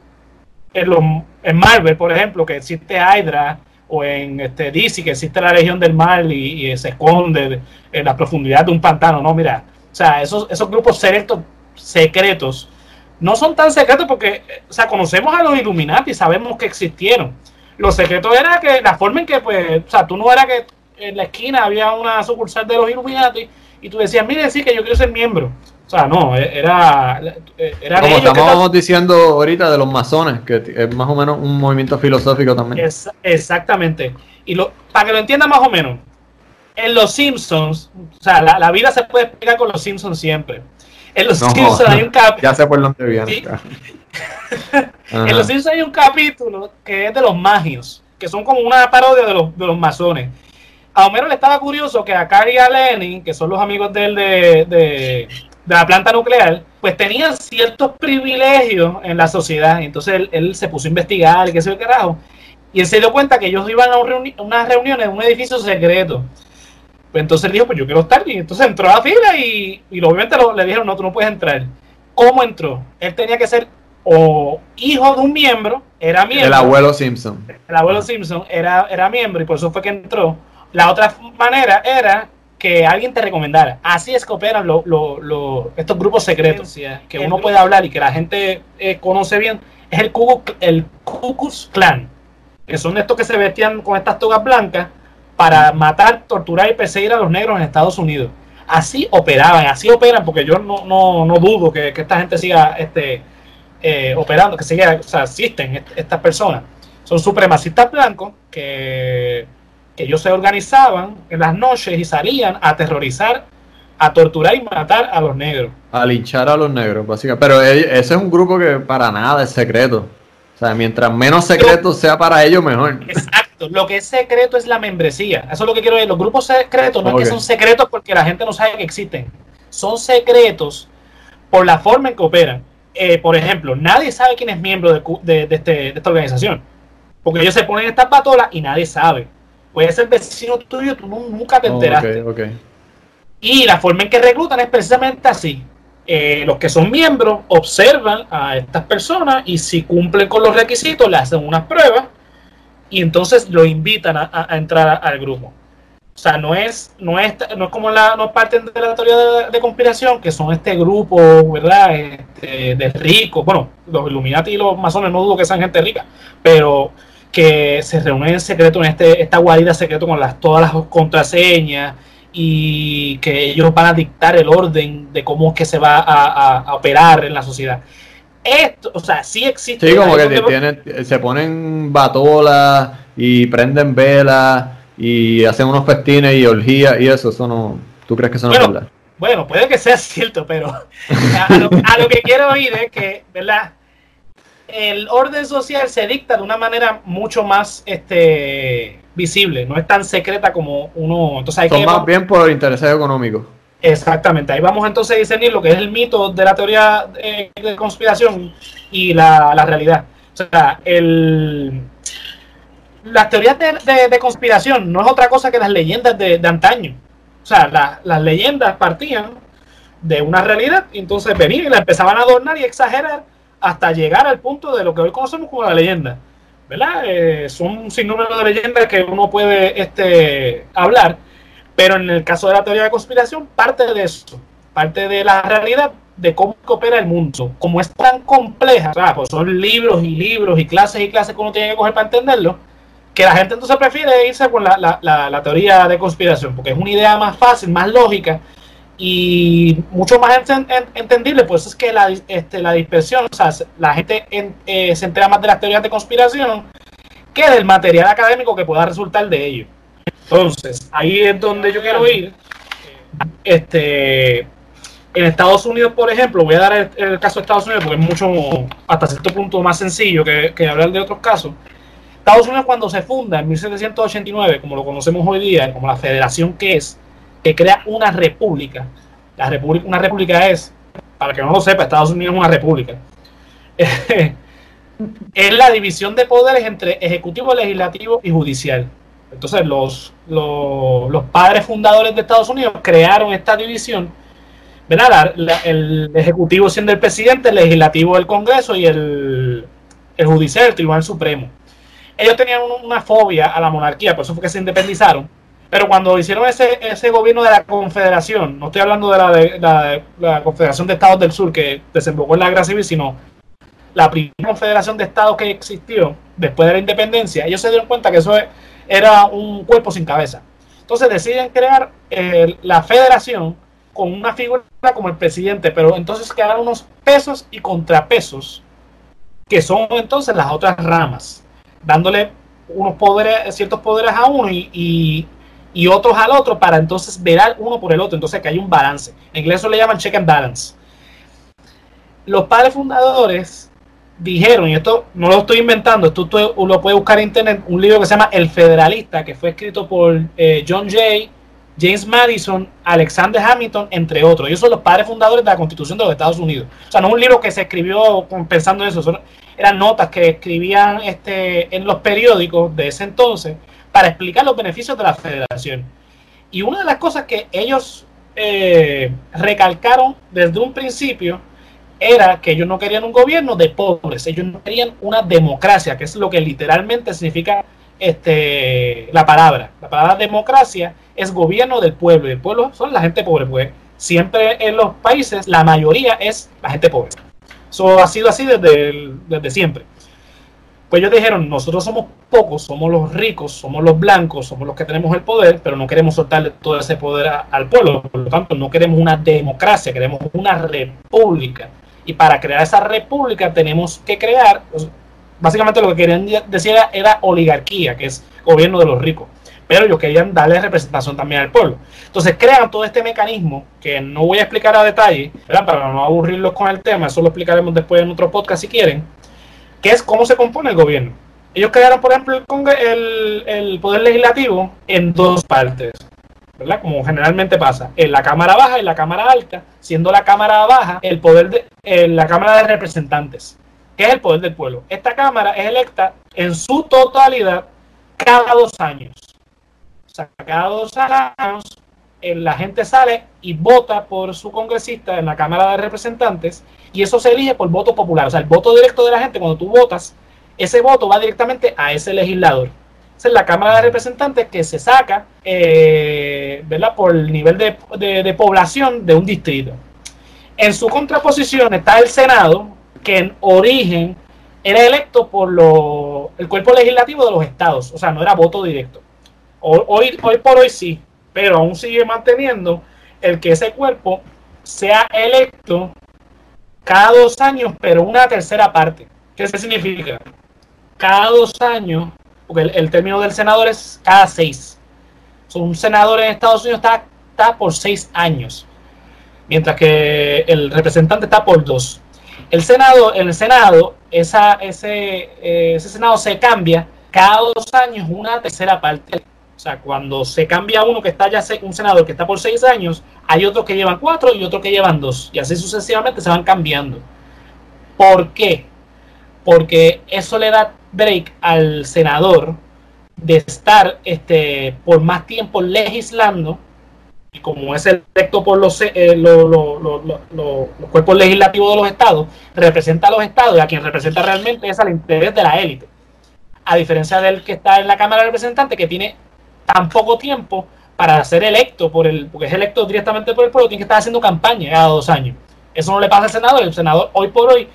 En, los, en Marvel, por ejemplo, que existe Hydra, o en este, DC, que existe la Legión del Mal y, se esconde en la profundidad de un pantano. No, mira, o sea, esos, esos grupos secretos, secretos no son tan secretos porque, o sea, conocemos a los Illuminati, sabemos que existieron. Lo secreto era que la forma en que, pues, o sea, tú no era que en la esquina había una sucursal de los Illuminati y tú decías, mire, sí, que yo quiero ser miembro. O sea, no, e, era. era Como estamos diciendo ahorita de los masones, que es más o menos un movimiento filosófico también. exactamente. Y lo, para que lo entienda más o menos, en Los Simpsons, o sea, la, vida se puede explicar con Los Simpsons siempre. En Los Simpsons hay un capítulo. Ya sé por dónde viene. en Los Simpsons hay un capítulo que es de los magios, que son como una parodia de los, de los masones. A Homero le estaba curioso que a Carrie y a Lenin, que son los amigos de él de de la planta nuclear, pues tenían ciertos privilegios en la sociedad. Entonces él, se puso a investigar y qué sé yo carajo. Y él se dio cuenta que ellos iban a unas reuniones en un edificio secreto. Pues entonces él dijo, pues yo quiero estar. Y entonces entró a la fila y, obviamente le dijeron, no, tú no puedes entrar. ¿Cómo entró? Él tenía que ser o hijo de un miembro, era miembro. El abuelo Simpson. El abuelo Simpson era, era miembro y por eso fue que entró. La otra manera era que alguien te recomendara. Así es que operan lo, estos grupos secretos que uno puede hablar y que la gente eh, conoce bien. Es el Ku, el Clan, que son estos que se vestían con estas togas blancas para matar, torturar y perseguir a los negros en Estados Unidos. Así operaban, así operan, porque yo no, no, no dudo que, esta gente siga este, eh, operando, que siga, o sea, existen estas personas. Son supremacistas blancos que que ellos se organizaban en las noches y salían a aterrorizar, a torturar y matar a los negros. A linchar a los negros, básicamente. Pero ese es un grupo que para nada es secreto. O sea, mientras menos secreto sea para ellos, mejor. Exacto. Lo que es secreto es la membresía. Eso es lo que quiero decir. Los grupos secretos no es que son secretos porque la gente no sabe que existen. Son secretos por la forma en que operan. Eh, por ejemplo, nadie sabe quién es miembro de, este, de esta organización. Porque ellos se ponen estas patolas y nadie sabe puede ser vecino tuyo, tú nunca te oh, enteraste. Y la forma en que reclutan es precisamente así. Eh, los que son miembros observan a estas personas y si cumplen con los requisitos, le hacen unas pruebas y entonces lo invitan a, entrar al grupo. O sea, no es, no es, no es como la, no parten de la teoría de, conspiración, que son este grupo, ¿verdad? Este, de ricos. Bueno, los Illuminati y los masones no dudo que sean gente rica, pero que se reúnen en secreto en este, esta guarida secreto con las, todas las contraseñas y que ellos van a dictar el orden de cómo es que se va a, operar en la sociedad. Esto, o sea, sí existe. Sí, como que se ponen batolas y prenden velas y hacen unos festines y orgías y eso, eso no, ¿tú crees que eso no es verdad? Bueno, puede que sea cierto, pero a lo, a lo que quiero oír es que, ¿verdad? el orden social se dicta de una manera mucho más este, visible, no es tan secreta como uno. Entonces hay Son más bien por intereses económicos. Exactamente, ahí vamos entonces a discernir lo que es el mito de la teoría de, conspiración y la, realidad. O sea, el, las teorías de, conspiración no es otra cosa que las leyendas de, antaño. O sea, las leyendas partían de una realidad y entonces venían y la empezaban a adornar y exagerar hasta llegar al punto de lo que hoy conocemos como la leyenda. ¿Verdad? Eh, son un sinnúmero de leyendas que uno puede este, hablar, pero en el caso de la teoría de conspiración, parte de eso, parte de la realidad de cómo opera el mundo. Como es tan compleja, pues son libros y libros y clases y clases que uno tiene que coger para entenderlo, que la gente entonces prefiere irse con la, la, la teoría de conspiración, porque es una idea más fácil, más lógica, y mucho más entendible, pues es que la, este, la dispersión, o sea, la gente eh, se entera más de las teorías de conspiración que del material académico que pueda resultar de ello. Entonces, ahí es donde yo quiero ir. Este, en Estados Unidos, por ejemplo, voy a dar el, caso de Estados Unidos porque es mucho, hasta cierto punto, más sencillo que, que hablar de otros casos. Estados Unidos cuando se funda en 1789, como lo conocemos hoy día, como la federación que es, que crea una república. La república, una república es para que no lo sepa, Estados Unidos es una república. es la división de poderes entre ejecutivo, legislativo y judicial. Entonces los, los, padres fundadores de Estados Unidos crearon esta división, ¿verdad? el ejecutivo siendo el presidente, el legislativo el Congreso y el, el judicial el Tribunal Supremo. Ellos tenían una fobia a la monarquía, por eso fue que se independizaron. Pero cuando hicieron ese, ese gobierno de la Confederación, no estoy hablando de la, de, la, Confederación de Estados del Sur que desembocó en la guerra civil, sino la primera confederación de estados que existió después de la independencia, ellos se dieron cuenta que eso era un cuerpo sin cabeza. Entonces deciden crear eh, la federación con una figura como el presidente, pero entonces quedaron unos pesos y contrapesos, que son entonces las otras ramas, dándole unos poderes, ciertos poderes a uno y, y, otros al otro para entonces verar uno por el otro, entonces que hay un balance. En inglés eso le llaman check and balance. Los padres fundadores dijeron, y esto no lo estoy inventando, esto tú lo puedes buscar en internet, un libro que se llama El Federalista, que fue escrito por eh, John Jay, James Madison, Alexander Hamilton, entre otros. Ellos son los padres fundadores de la Constitución de los Estados Unidos. O sea, no es un libro que se escribió pensando en eso, eran notas que escribían este, en los periódicos de ese entonces para explicar los beneficios de la federación. Y una de las cosas que ellos eh, recalcaron desde un principio era que ellos no querían un gobierno de pobres, ellos no querían una democracia, que es lo que literalmente significa este, la palabra. La palabra democracia es gobierno del pueblo, y el pueblo son la gente pobre, pues siempre en los países la mayoría es la gente pobre. Eso ha sido así desde, desde siempre. Pues ellos dijeron, nosotros somos pocos, somos los ricos, somos los blancos, somos los que tenemos el poder, pero no queremos soltarle todo ese poder al pueblo. Por lo tanto, no queremos una democracia, queremos una república y para crear esa república tenemos que crear, pues, básicamente lo que querían decir era, oligarquía, que es gobierno de los ricos. Pero ellos querían darle representación también al pueblo. Entonces crean todo este mecanismo que no voy a explicar a detalle, para no aburrirlos con el tema, eso lo explicaremos después en otro podcast si quieren, es cómo se compone el gobierno. Ellos crearon, por ejemplo, el, el poder legislativo en dos partes. ¿verdad? Como generalmente pasa, en la Cámara Baja y la Cámara Alta, siendo la Cámara Baja el poder de la Cámara de Representantes, que es el poder del pueblo. Esta Cámara es electa en su totalidad cada dos años. O sea, cada dos años la gente sale y vota por su congresista en la Cámara de Representantes y eso se elige por voto popular. O sea, el voto directo de la gente, cuando tú votas, ese voto va directamente a ese legislador es la Cámara de Representantes que se saca eh, ¿verdad? por el nivel de, población de un distrito. En su contraposición está el Senado, que en origen era electo por el cuerpo legislativo de los estados, o sea, no era voto directo. Hoy, hoy por hoy sí, pero aún sigue manteniendo el que ese cuerpo sea electo cada dos años, pero una tercera parte. ¿Qué significa? Cada dos años porque el, término del senador es cada seis. un senador en Estados Unidos está, está por seis años, mientras que el representante está por dos. El Senado, en el Senado, esa, ese, eh, ese Senado se cambia cada dos años una tercera parte. O sea, cuando se cambia uno que está ya un senador que está por seis años, hay otros que llevan cuatro y otros que llevan dos. Y así sucesivamente se van cambiando. ¿Por qué? Porque eso le da break al senador de estar este, por más tiempo legislando, y como es electo por los, eh, los cuerpos legislativos de los estados, representa a los estados y a quien representa realmente es al interés de la élite. A diferencia del que está en la Cámara de Representantes, que tiene tan poco tiempo para ser electo, por el, porque es electo directamente por el pueblo, tiene que estar haciendo campaña cada dos años. Eso no le pasa al senador. El senador hoy por hoy,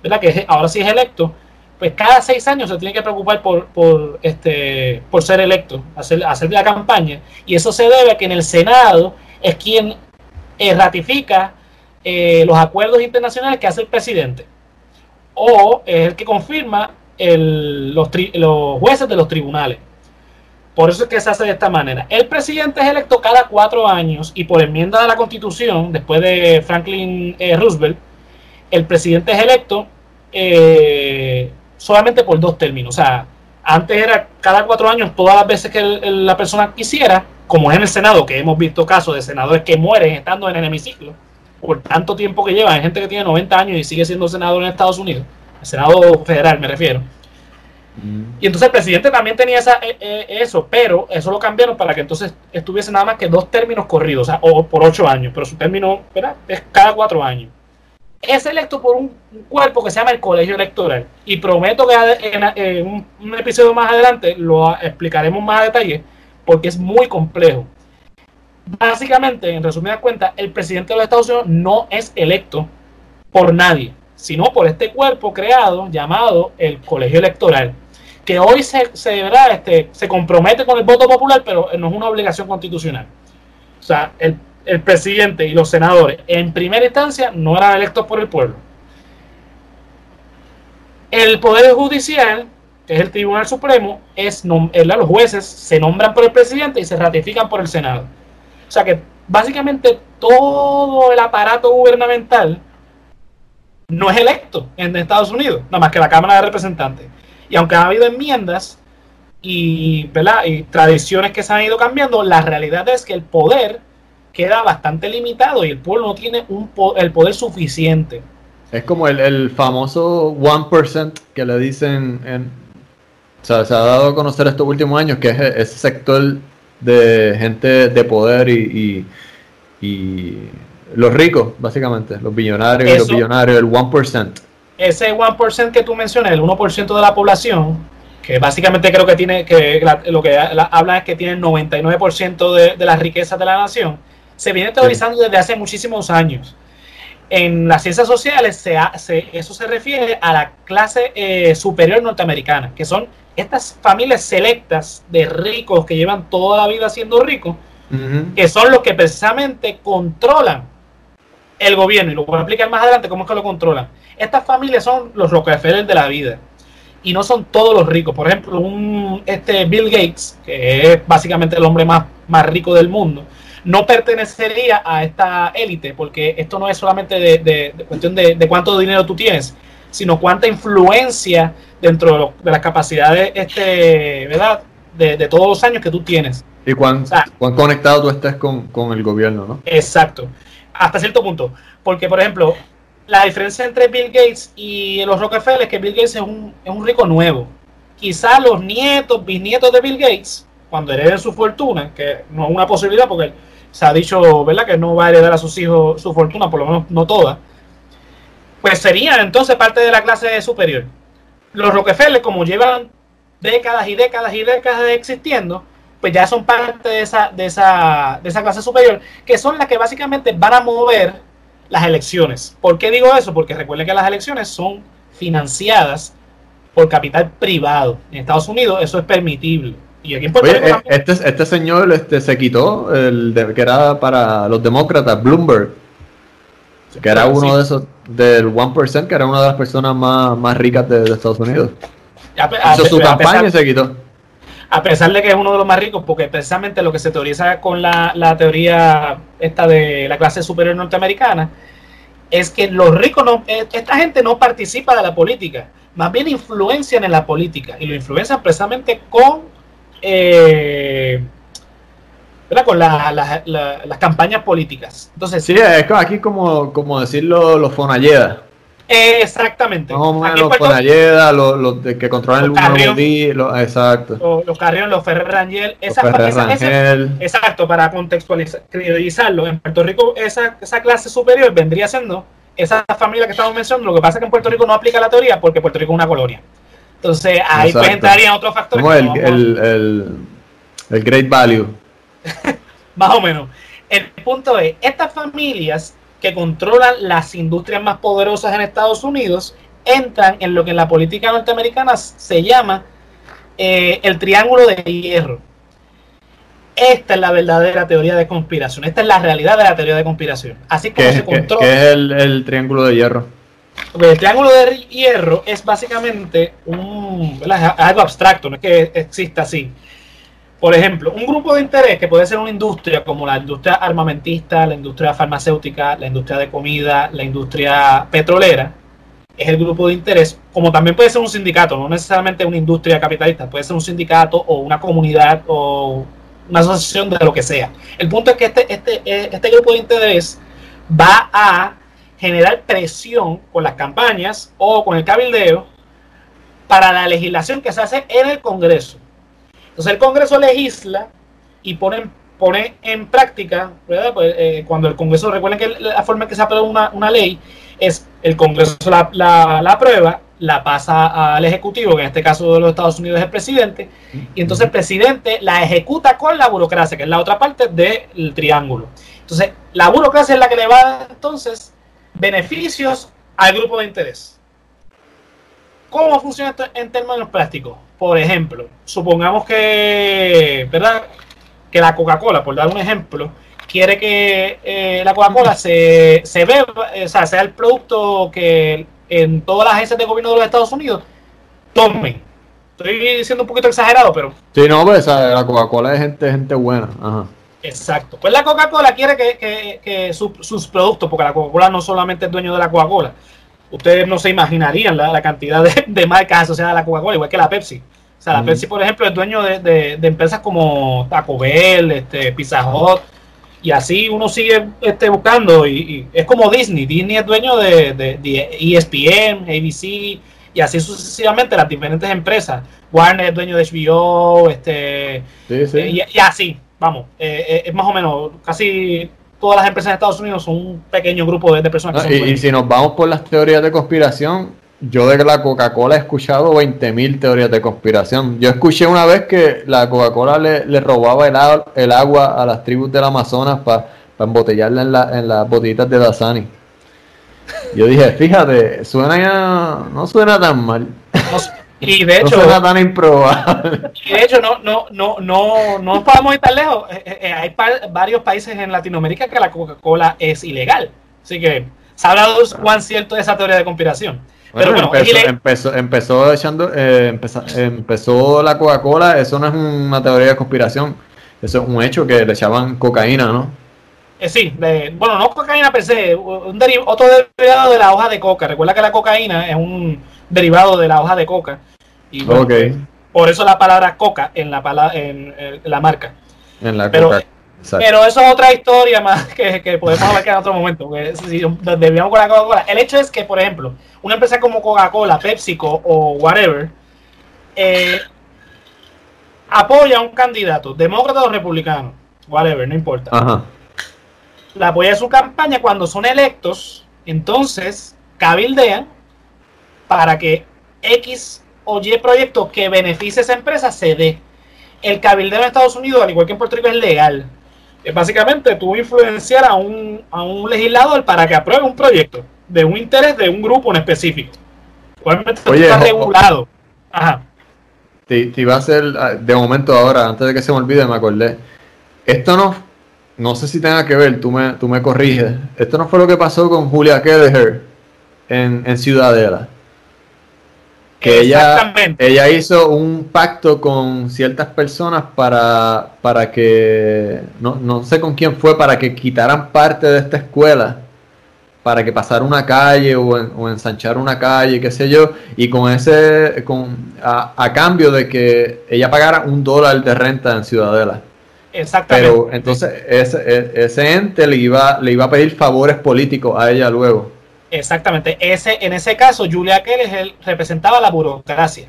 ¿verdad? que ahora sí es electo, pues cada seis años se tiene que preocupar por, por, este, por ser electo, hacer, hacer la campaña. Y eso se debe a que en el Senado es quien eh, ratifica eh, los acuerdos internacionales que hace el presidente. O es el que confirma el, los, los jueces de los tribunales. Por eso es que se hace de esta manera. El presidente es electo cada cuatro años y por enmienda de la constitución, después de Franklin eh, Roosevelt, el presidente es electo eh, solamente por dos términos. O sea, antes era cada cuatro años, todas las veces que la persona quisiera, como es en el Senado, que hemos visto casos de senadores que mueren estando en el hemiciclo. por tanto tiempo que lleva. Hay gente que tiene 90 años y sigue siendo senador en Estados Unidos. El Senado federal, me refiero. Y entonces el presidente también tenía esa, eh, eh, eso, pero eso lo cambiaron para que entonces estuviese nada más que dos términos corridos, o, sea, o por ocho años, pero su término es cada cuatro años. Es electo por un, cuerpo que se llama el Colegio Electoral. Y prometo que en, un, un, episodio más adelante lo explicaremos más a detalle, porque es muy complejo. Básicamente, en resumidas cuentas, el presidente de los Estados Unidos no es electo por nadie, sino por este cuerpo creado llamado el Colegio Electoral que hoy se, se, este, se compromete con el voto popular, pero no es una obligación constitucional. O sea, el, el presidente y los senadores en primera instancia no eran electos por el pueblo. El Poder Judicial, que es el Tribunal Supremo, es, los jueces se nombran por el presidente y se ratifican por el Senado. O sea que básicamente todo el aparato gubernamental no es electo en Estados Unidos, nada más que la Cámara de Representantes. Y aunque ha habido enmiendas y, y tradiciones que se han ido cambiando, la realidad es que el poder queda bastante limitado y el pueblo no tiene un el poder suficiente. Es como el, el famoso 1% que le dicen, en, o sea, se ha dado a conocer estos últimos años, que es ese sector de gente de poder y, y, los ricos, básicamente, los billonarios y los billonarios, el 1% ese 1% que tú mencionas, el 1% de la población, que básicamente creo que tiene, que lo que habla es que tiene el 99% de, de las riquezas de la nación, se viene teorizando desde hace muchísimos años. En las ciencias sociales se, eso se refiere a la clase eh, superior norteamericana, que son estas familias selectas de ricos que llevan toda la vida siendo ricos, que son los que precisamente controlan el gobierno, y lo voy a explicar más adelante cómo es que lo controlan. Estas familias son los Rockefeller de la vida. Y no son todos los ricos. Por ejemplo, un este Bill Gates, que es básicamente el hombre más, más rico del mundo, no pertenecería a esta élite, porque esto no es solamente de, cuestión de, cuánto dinero tú tienes, sino cuánta influencia dentro de, las capacidades, este, ¿verdad? De, todos los años que tú tienes. Y cuán, cuán conectado tú estés con, con, el gobierno, ¿no? Exacto. Hasta cierto punto. Porque, por ejemplo, la diferencia entre Bill Gates y los Rockefeller es que Bill Gates es un, es un rico nuevo. Quizá los nietos, bisnietos de Bill Gates, cuando hereden su fortuna, que no es una posibilidad porque se ha dicho, ¿verdad?, que no va a heredar a sus hijos su fortuna, por lo menos no toda, pues serían entonces parte de la clase superior. Los Rockefeller, como llevan décadas y décadas y décadas existiendo, pues ya son parte de esa, de esa, de esa clase superior, que son las que básicamente van a mover las elecciones. ¿Por qué digo eso? Porque recuerden que las elecciones son financiadas por capital privado. En Estados Unidos eso es permitible. Y aquí en Puerto Rico eh, este, este señor este, se quitó el de, que era para los demócratas, Bloomberg, que era uno de esos del 1%, que era una de las personas más, más ricas de, Estados Unidos. Hizo su campaña y se quitó a pesar de que es uno de los más ricos, porque precisamente lo que se teoriza con la, teoría esta de la clase superior norteamericana es que los ricos no, eh, esta gente no participa de la política, más bien influencian en la política y lo influencian precisamente con eh, con las campañas políticas. Entonces, sí, es aquí como, como decirlo los Fonalleda. Exactamente. los Fonalleda, los, los de que controlan el Carrión, los, exacto. Los, los Carrión, los Ferrer Rangel, exacto, para contextualizarlo. En Puerto Rico, esa, esa clase superior vendría siendo esa familia que estamos mencionando. Lo que pasa es que en Puerto Rico no aplica la teoría porque Puerto Rico es una colonia. Entonces ahí pues entrarían otros factores. Como el, el, el, el Great Value. Más o menos. El punto es, estas familias que controlan las industrias más poderosas en Estados Unidos entran en lo que en la política norteamericana se llama eh, el triángulo de hierro. Esta es la verdadera teoría de conspiración. Esta es la realidad de la teoría de conspiración. Así como se controla. ¿Qué es el, triángulo de hierro? El triángulo de hierro es básicamente un, algo abstracto, no es que exista así. Por ejemplo, un grupo de interés que puede ser una industria como la industria armamentista, la industria farmacéutica, la industria de comida, la industria petrolera, es el grupo de interés, como también puede ser un sindicato, no necesariamente una industria capitalista, puede ser un sindicato o una comunidad o una asociación de lo que sea. El punto es que este, este, este grupo de interés va a generar presión con las campañas o con el cabildeo para la legislación que se hace en el Congreso. Entonces el Congreso legisla y pone, pone en práctica, pues, eh, cuando el Congreso, recuerden que la forma en que se aprueba una, ley es el Congreso la, la, aprueba, la pasa al Ejecutivo, que en este caso de los Estados Unidos es el presidente, y entonces el presidente la ejecuta con la burocracia, que es la otra parte del triángulo. Entonces, la burocracia es la que le va a dar entonces beneficios al grupo de interés. ¿Cómo funciona esto en términos prácticos? Por ejemplo, supongamos que, ¿verdad? Que la Coca-Cola, por dar un ejemplo, quiere que eh, la Coca-Cola se, se vea, o sea, sea el producto que en todas las agencias de gobierno de los Estados Unidos tomen. Estoy diciendo un poquito exagerado, pero. Sí, no, pues la Coca-Cola es gente, gente buena. Ajá. Exacto. Pues la Coca-Cola quiere que, sus productos, porque la Coca-Cola no solamente es dueño de la Coca-Cola, ustedes no se imaginarían la, cantidad de, marcas asociadas a la Coca-Cola, igual que la Pepsi. O sea, la Pepsi, por ejemplo, es dueño de, empresas como Taco Bell, este, Pizza Hut, y así uno sigue este, buscando. Y, es como Disney. Disney es dueño de, ESPN, ABC, y así sucesivamente las diferentes empresas. Warner es dueño de HBO, este, eh, y así vamos, eh, eh, es más o menos casi todas las empresas de Estados Unidos son un pequeño grupo de, personas que y, si nos vamos por las teorías de conspiración, yo de la Coca-Cola he escuchado 20.000 teorías de conspiración. Yo escuché una vez que la Coca-Cola le, robaba el, el, agua a las tribus del Amazonas para embotellarla en, la, en las botellitas de Dasani. Yo dije, fíjate, suena ya, no suena tan mal. Y de hecho, no tan improbable. Y de hecho, no, no, no, no, no podemos ir tan lejos. Eh, eh, eh, hay varios países en Latinoamérica que la Coca-Cola es ilegal. Así que se ha hablado cuán cierto es esa teoría de conspiración. Pero bueno, empezó, empezó, echando, empezó, la Coca-Cola, eso no es una teoría de conspiración, eso es un hecho que le echaban cocaína, ¿no? sí, bueno, no cocaína per se, un otro derivado de la hoja de coca. Recuerda que la cocaína es un derivado de la hoja de coca. Y por eso la palabra coca en la, en, la marca. En la pero, pero eso es otra historia más que, podemos hablar en otro momento. Si con la Coca-Cola. El hecho es que, por ejemplo, una empresa como Coca-Cola, PepsiCo o whatever, eh, apoya a un candidato, demócrata o republicano, whatever, no importa. La apoya en su campaña cuando son electos, entonces cabildean para que X o Y proyecto que beneficie a esa empresa se dé. El cabildeo en Estados Unidos, al igual que en Puerto Rico, es legal. Es básicamente tú influenciar a un, a un legislador para que apruebe un proyecto de un interés de un grupo en específico. Obviamente está regulado. Ajá. Te, iba a hacer, ah, de momento ahora, antes de que se me olvide, me acordé. Esto no, no sé si tenga que ver, tú me, tú me corriges. Esto no fue lo que pasó con Julia Kelleher en, en Ciudadela que ella, ella hizo un pacto con ciertas personas para, para que, no, no, sé con quién fue, para que quitaran parte de esta escuela, para que pasara una calle o, ensanchar una calle, qué sé yo, y con ese, con, a, cambio de que ella pagara un dólar de renta en Ciudadela. Exactamente. Pero entonces ese, e, ese ente le iba, le iba a pedir favores políticos a ella luego. Exactamente. Ese, en ese caso, Julia Keller representaba la burocracia.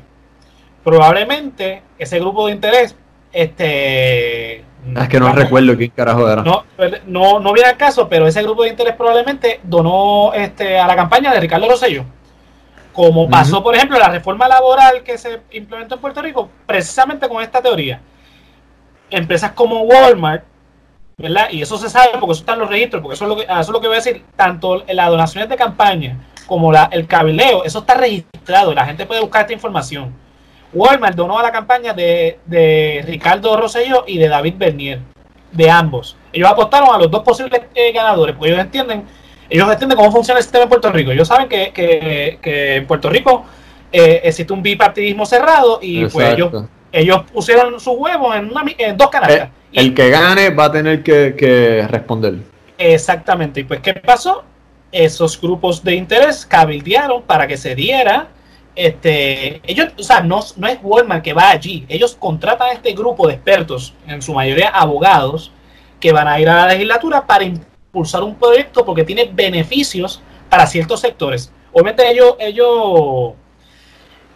Probablemente ese grupo de interés, este. Es que no recuerdo quién carajo era. No, no, no al caso, pero ese grupo de interés probablemente donó este, a la campaña de Ricardo Rosello. Como pasó, por ejemplo, la reforma laboral que se implementó en Puerto Rico, precisamente con esta teoría. Empresas como Walmart Y eso se sabe porque eso está en los registros, porque eso es lo que, eso es lo que voy a decir, tanto las donaciones de campaña como la, el cabileo, eso está registrado, la gente puede buscar esta información. Walmart donó a la campaña de, Ricardo Rosselló y de David Bernier, de ambos. Ellos apostaron a los dos posibles eh, ganadores, porque ellos entienden, ellos entienden cómo funciona el sistema en Puerto Rico. Ellos saben que, que, en Puerto Rico eh, existe un bipartidismo cerrado y pues ellos, ellos pusieron sus huevos en, en dos. Eh, el que gane va a tener que, responder. Exactamente. Y pues, ¿qué pasó? Esos grupos de interés cabildearon para que se diera. Este, ellos, o sea, no, no es Walmart que va allí. Ellos contratan a este grupo de expertos, en su mayoría abogados, que van a ir a la legislatura para impulsar un proyecto porque tiene beneficios para ciertos sectores. Obviamente ellos, ellos,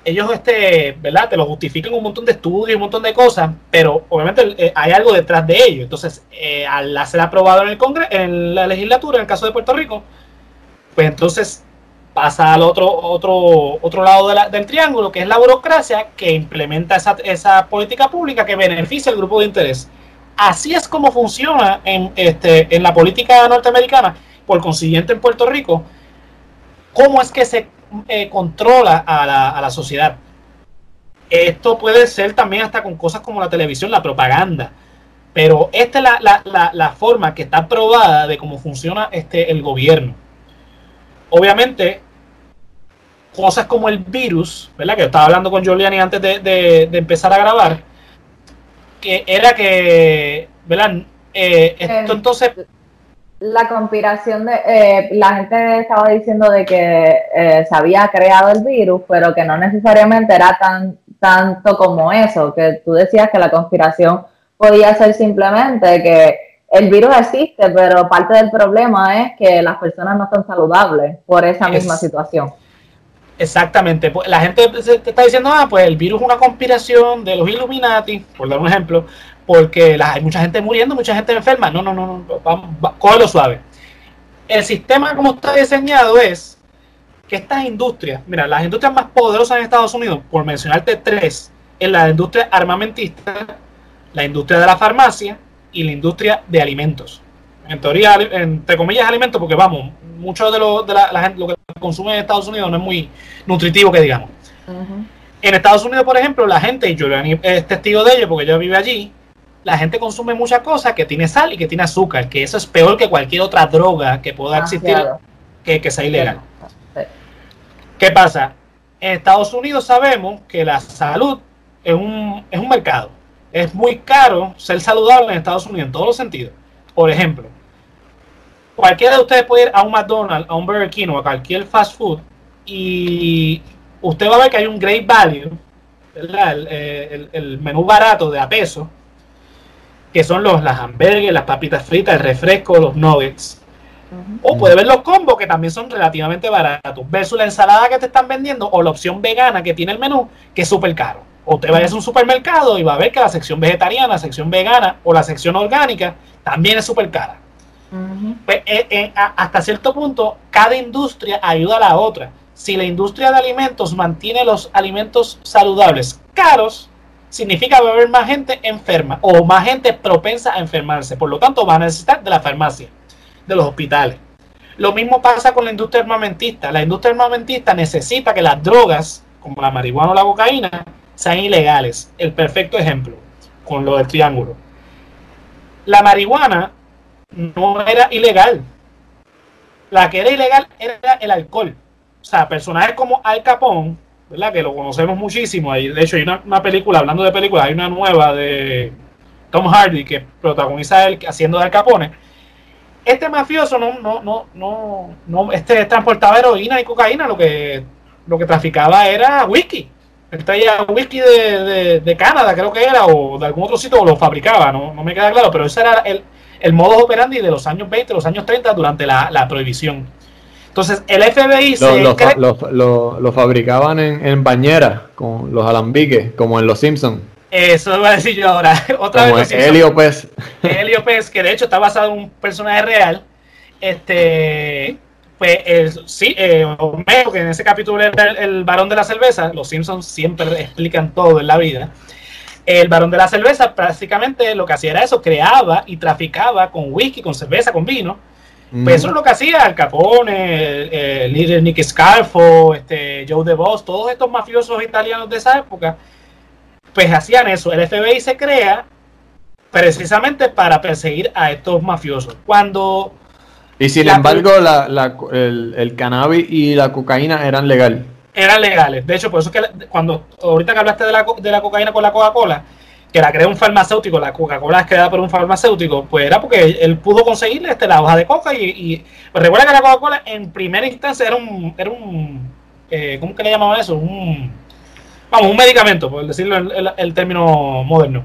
ellos este, ¿verdad? Te lo justifican un montón de estudios un montón de cosas, pero obviamente eh, hay algo detrás de ello. Entonces, eh, al ser aprobado en el Congreso, en la legislatura, en el caso de Puerto Rico, pues entonces pasa al otro, otro, otro lado del triángulo, que es la burocracia, que implementa esa, esa política pública que beneficia al grupo de interés. Así es como funciona en, este, en la política norteamericana, por consiguiente en Puerto Rico, cómo es que se eh, controla a la, a la sociedad. Esto puede ser también hasta con cosas como la televisión, la propaganda. Pero esta es la, la, la, la, forma que está probada de cómo funciona este, el gobierno. Obviamente, cosas como el virus, ¿verdad? Que yo estaba hablando con Giuliani antes de, de, de empezar a grabar, que era que, ¿verdad? Eh, esto entonces, La conspiración de eh, la gente estaba diciendo de que eh, se había creado el virus, pero que no necesariamente era tan tanto como eso, que tú decías que la conspiración podía ser simplemente que el virus existe, pero parte del problema es que las personas no están saludables por esa misma Es- situación. Exactamente. Pues, La gente te está diciendo, ah, pues el virus es una conspiración de los Illuminati, por dar un ejemplo, porque la- hay mucha gente muriendo, mucha gente enferma. No, no, no, no, vamos, va- cógelo suave. El sistema como está diseñado es que estas industrias, mira, las industrias más poderosas en Estados Unidos, por mencionarte tres, es la industria armamentista, la industria de la farmacia y la industria de alimentos. En teoría, entre comillas, alimentos, porque vamos, mucho de, lo, de la, la gente, lo que consume en Estados Unidos no es muy nutritivo, que digamos. En Estados Unidos, por ejemplo, la gente, y Giuliani es testigo de ello porque ella vive allí, la gente consume muchas cosas que tiene sal y que tiene azúcar, que eso es peor que cualquier otra droga que pueda existir Demasiado. que, que sea ilegal. Sí. ¿Qué pasa? En Estados Unidos sabemos que la salud es un, es un mercado. Es muy caro ser saludable en Estados Unidos en todos los sentidos. Por ejemplo, cualquiera de ustedes puede ir a un McDonald's, a un Burger King o a cualquier fast food y usted va a ver que hay un great value, ¿verdad? El, eh, el- el menú barato de a peso, que son los, las hamburguesas, las papitas fritas, el refresco, los nuggets. O puede ver los combos que también son relativamente baratos. Versus la ensalada que te están vendiendo o la opción vegana que tiene el menú, que es súper caro. O te vayas a un supermercado y va a ver que la sección vegetariana, la sección vegana o la sección orgánica también es súper cara. Pues, eh, eh, hasta cierto punto, cada industria ayuda a la otra. Si la industria de alimentos mantiene los alimentos saludables caros, significa que va a haber más gente enferma o más gente propensa a enfermarse. Por lo tanto, va a necesitar de la farmacia, de los hospitales. Lo mismo pasa con la industria armamentista. La industria armamentista necesita que las drogas, como la marihuana o la cocaína, sean ilegales. El perfecto ejemplo, con lo del triángulo. La marihuana no era ilegal. La que era ilegal era el alcohol. O sea, personajes como Al Capone, ¿verdad? Que lo conocemos muchísimo. Hay, de hecho, hay una, película, hablando de películas, hay una nueva de Tom Hardy que protagoniza él haciendo de Al Capone. Este mafioso no, no, no, no, no este transportaba heroína y cocaína, lo que, lo que traficaba era whisky. Él traía whisky de, de, de Canadá, creo que era, o de algún otro sitio, o lo fabricaba, no, no me queda claro, pero ese era el, el modus operandi de los años 20, los años 30, durante la, la prohibición. Entonces, el FBI Lo, se lo fa- cree- lo- lo- lo fabricaban en, en bañeras con los alambiques, como en Los Simpsons. Eso iba a decir yo ahora. Otra Como vez. Helio, pues. Helio Pez, que de hecho está basado en un personaje real. Este, pues el- sí, eh, Homero, que en ese capítulo era el, el varón de la cerveza, los Simpsons siempre explican todo en la vida. El varón de la cerveza prácticamente lo que hacía era eso, creaba y traficaba con whisky, con cerveza, con vino. Pues eso es lo que hacía Al Capone, el, el líder Nicky Scarfo, este, Joe DeVos, todos estos mafiosos italianos de esa época, pues hacían eso. El FBI se crea precisamente para perseguir a estos mafiosos. Cuando Y sin la- embargo, la, la- el, el cannabis y la cocaína eran legal. eran legales. De hecho, por eso es que cuando ahorita que hablaste de la, de la cocaína con la Coca-Cola, que la creó un farmacéutico, la Coca-Cola es creada por un farmacéutico, pues era porque él, pudo conseguirle este, la hoja de coca y, pues recuerda que la Coca-Cola en primera instancia era un, era un eh, ¿cómo que le llamaban eso? Un, vamos, un medicamento, por decirlo el, el- término moderno,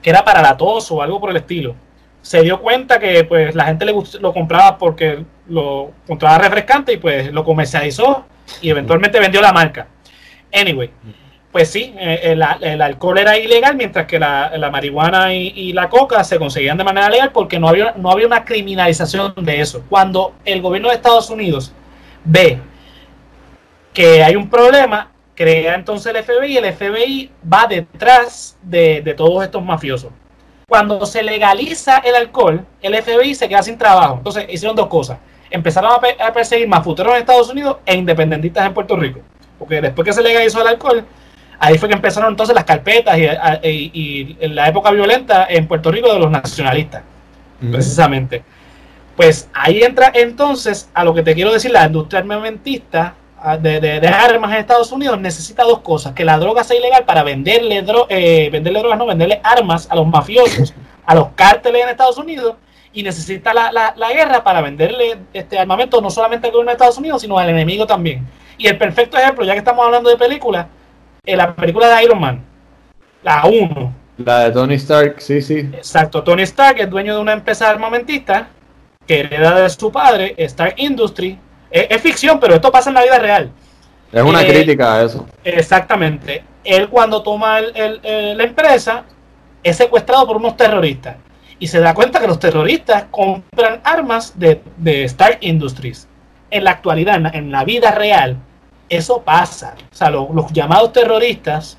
que era para la tos o algo por el estilo. se dio cuenta que pues la gente le lo compraba porque lo encontraba refrescante y pues lo comercializó y eventualmente vendió la marca. Anyway, pues sí, eh, el, alcohol era ilegal mientras que la, marihuana y, la coca se conseguían de manera legal porque no había, no había una criminalización de eso. Cuando el gobierno de Estados Unidos ve que hay un problema, crea entonces el FBI y el FBI va detrás de, todos estos mafiosos. Cuando se legaliza el alcohol, el FBI se queda sin trabajo. Entonces hicieron dos cosas. Empezaron a, perseguir mafuteros en Estados Unidos e independentistas en Puerto Rico. Porque después que se legalizó el alcohol, ahí fue que empezaron entonces las carpetas y, la época violenta en Puerto Rico de los nacionalistas, precisamente. Pues ahí entra entonces a lo que te quiero decir, la industria armamentista de, de, armas en Estados Unidos necesita dos cosas, que la droga sea ilegal para venderle, eh, venderle drogas, no, venderle armas a los mafiosos, a los cárteles en Estados Unidos, y necesita la, la, guerra para venderle este armamento no solamente al gobierno de Estados Unidos, sino al enemigo también. Y el perfecto ejemplo, ya que estamos hablando de películas, en la película de Iron Man, la 1. La de Tony Stark, sí, sí. Exacto, Tony Stark es dueño de una empresa armamentista que hereda de su padre, Stark Industry. Es, ficción, pero esto pasa en la vida real. Es una eh, crítica a eso. Exactamente. Él cuando toma la empresa es secuestrado por unos terroristas y se da cuenta que los terroristas compran armas de, de Stark Industries. En la actualidad, en la vida real, eso pasa. O sea, los llamados terroristas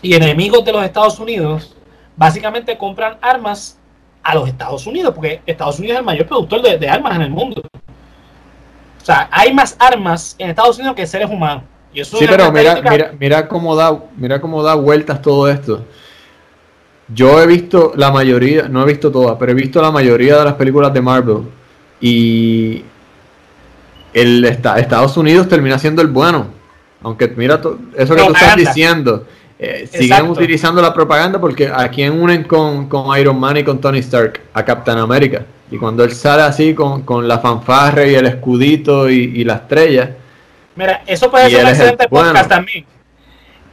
y enemigos de los Estados Unidos básicamente compran armas a los Estados Unidos, porque Estados Unidos es el mayor productor de, armas en el mundo. O sea, hay más armas en Estados Unidos que seres humanos. sí, pero mira, mira, mira, cómo da, mira cómo da vueltas todo esto. Yo he visto la mayoría, no he visto todas, pero he visto la mayoría de las películas de Marvel. Y el Estados Unidos termina siendo el bueno. Aunque mira eso que tú estás diciendo. Eh, siguen utilizando la propaganda porque a quién unen con, Iron Man y con Tony Stark, a Captain America. Y cuando él sale así con, la fanfarre y el escudito y, la estrella. Mira, eso puede ser un excelente podcast también.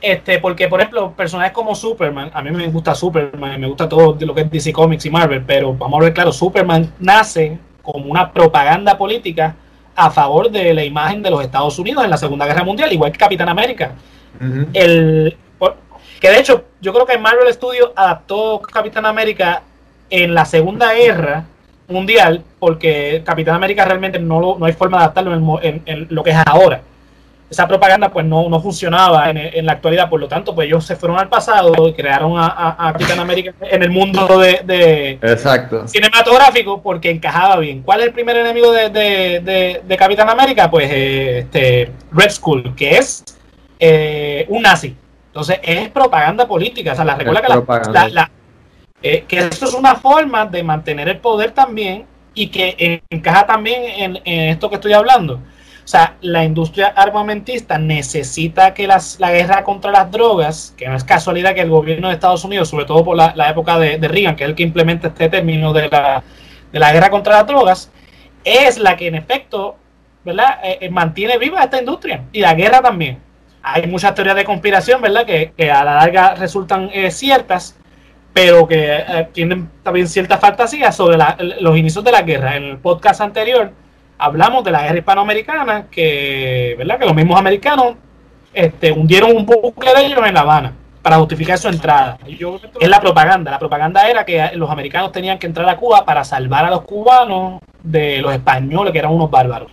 Este, porque, por ejemplo, personajes como Superman, a mí me gusta Superman, me gusta todo lo que es DC Comics y Marvel, pero vamos a ver claro, Superman nace como una propaganda política a favor de la imagen de los Estados Unidos en la Segunda Guerra Mundial, igual que Capitán América. el, que de hecho, yo creo que Marvel Studios adaptó Capitán América en la Segunda Guerra Mundial, porque Capitán América realmente no, no hay forma de adaptarlo en lo que es ahora esa propaganda pues no, no funcionaba en, la actualidad, por lo tanto pues ellos se fueron al pasado y crearon a, Capitán América en el mundo de, Exacto. cinematográfico porque encajaba bien. ¿Cuál es el primer enemigo de, Capitán América? Pues eh, este Red Skull, que es eh, un nazi. Entonces es propaganda política, o sea, la recuerda que la, eh, que esto es una forma de mantener el poder también y que encaja también en, en esto que estoy hablando sea, la industria armamentista necesita que la guerra contra las drogas, que no es casualidad que el gobierno de Estados Unidos, sobre todo por la, época de, Reagan, que es el que implementa este término de la, guerra contra las drogas, es la que en efecto ¿verdad? Eh, eh, mantiene viva esta industria y la guerra también. Hay muchas teorías de conspiración, ¿verdad? Que, a la larga resultan eh, ciertas, pero que tienen también ciertas fantasías sobre los inicios de la guerra. En el podcast anterior hablamos de la guerra hispanoamericana, que, ¿verdad? que los mismos americanos este, hundieron un buque de ellos en La Habana para justificar su entrada. Es la propaganda. La propaganda era que los americanos tenían que entrar a Cuba para salvar a los cubanos de los españoles, que eran unos bárbaros.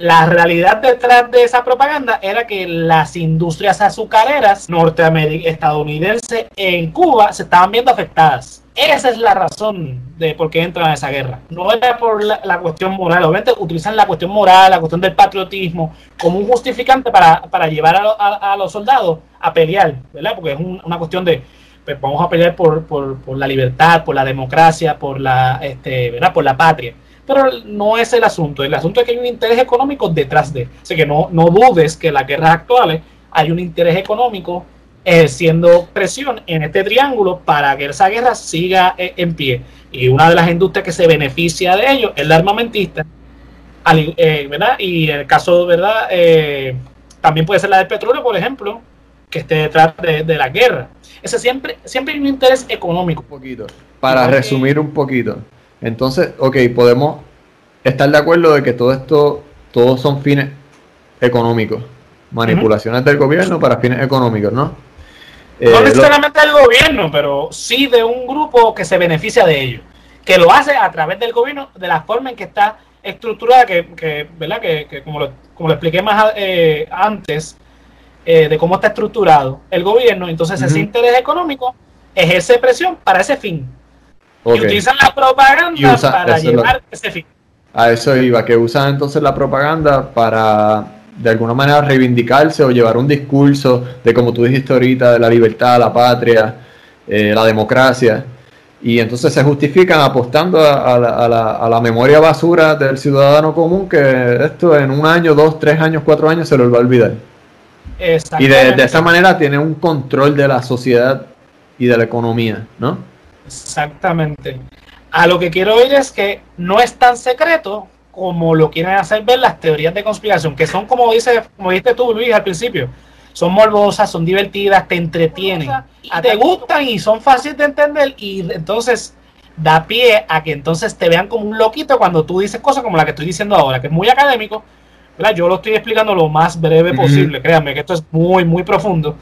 La realidad detrás de esa propaganda era que las industrias azucareras norteamericanas, estadounidenses en Cuba se estaban viendo afectadas esa es la razón de por qué entran a esa guerra. No era por la, cuestión moral. Obviamente utilizan la cuestión moral, la cuestión del patriotismo, como un justificante para, llevar a, los soldados a pelear, ¿verdad? Porque es una cuestión de, pues, vamos a pelear por, la libertad, por la democracia, por la, este, ¿verdad? Por la patria. Pero no es el asunto. El asunto es que hay un interés económico detrás de. Así que no, no dudes que en las guerras actuales hay un interés económico ejerciendo presión en este triángulo para que esa guerra siga eh, en pie. Y una de las industrias que se beneficia de ello es la armamentista. Eh, ¿verdad? Y en el caso, ¿verdad? Eh, también puede ser la del petróleo, por ejemplo. que esté detrás de, la guerra. Ese siempre, siempre hay un interés económico. Un poquito. Para resumir un poquito. Entonces, ok, podemos estar de acuerdo de que todo esto, todos son fines económicos. Manipulaciones del gobierno para fines económicos, ¿no? no eh, necesariamente del gobierno, pero sí de un grupo que se beneficia de ello. Que lo hace a través del gobierno, de la forma en que está estructurada, que, ¿verdad? Que, como, lo, como lo expliqué más eh, antes, eh, de cómo está estructurado el gobierno, entonces ese interés económico ejerce presión para ese fin. Y utilizan la propaganda para llevar ese fin. A eso iba, que usan entonces la propaganda para de alguna manera reivindicarse o llevar un discurso de, como tú dijiste ahorita, de la libertad, la patria, eh, la democracia. Y entonces se justifican apostando a, la, a, la, memoria basura del ciudadano común que esto en un año, dos, tres años, cuatro años se lo va a olvidar. Y de, de, esa manera tiene un control de la sociedad y de la economía, ¿no? Exactamente. A lo que quiero oír es que no es tan secreto como lo quieren hacer ver las teorías de conspiración, que son como dice, como dijiste tú, Luis, al principio, son morbosas, son divertidas, te entretienen, te gustan y son fáciles de entender y entonces da pie a que entonces te vean como un loquito cuando tú dices cosas como la que estoy diciendo ahora, que es muy académico, yo lo estoy explicando lo más breve posible, créanme que esto es muy, muy profundo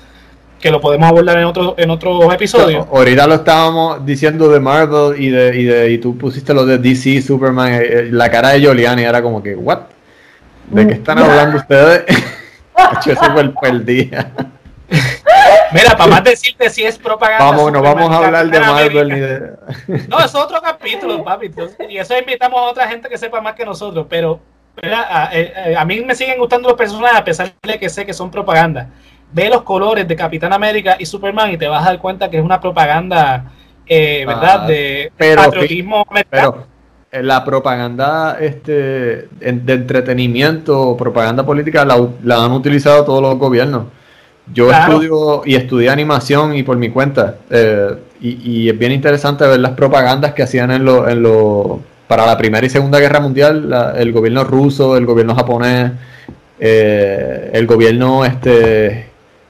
que lo podemos abordar en otro en otro episodio. Ahorita lo estábamos diciendo de Marvel y de y, de, y tú pusiste lo de DC, Superman, eh, eh, la cara de Giuliani era como que, ¿what? ¿De qué están hablando ustedes? Eso fue el, día. Mira, para más decirte si es propaganda. Vamos, no vamos a hablar de Marvel ni de. No, es otro capítulo, papi. Y eso invitamos a otra gente que sepa más que nosotros. Pero a, eh, a mí me siguen gustando los personajes a pesar de que sé que son propaganda ve los colores de Capitán América y Superman y te vas a dar cuenta que es una propaganda, eh, ¿verdad? Ah, de patriotismo Pero la propaganda este, de entretenimiento, propaganda política, la, han utilizado todos los gobiernos. Yo estudio y estudié animación y por mi cuenta. Eh, y, es bien interesante ver las propagandas que hacían en lo, en lo, para la Primera y Segunda Guerra Mundial, el gobierno ruso, el gobierno japonés, eh, el gobierno este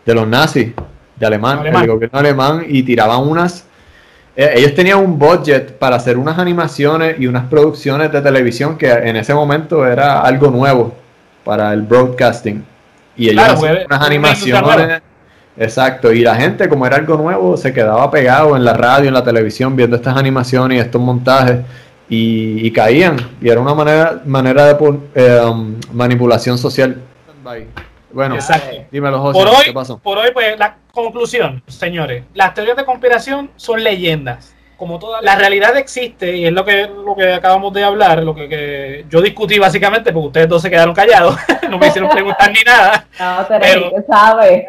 de los nazis, de alemán, el gobierno alemán, y tiraban unas... Eh, ellos tenían un budget para hacer unas animaciones y unas producciones de televisión que en ese momento era algo nuevo para el broadcasting. Y ellos hacían unas animaciones... Exacto, y la gente, como era algo nuevo, se quedaba pegado en la radio, en la televisión, viendo estas animaciones y estos montajes, y, caían. Y era una manera, manera de eh, um, manipulación social. Bueno, dímelo, José, por hoy, ¿qué pasó? Por hoy, pues, la conclusión, señores. Las teorías de conspiración son leyendas como toda la realidad existe y es lo que lo que acabamos de hablar, lo que, yo discutí básicamente porque ustedes dos se quedaron callados, no me hicieron preguntar ni nada. No, pero, sabe.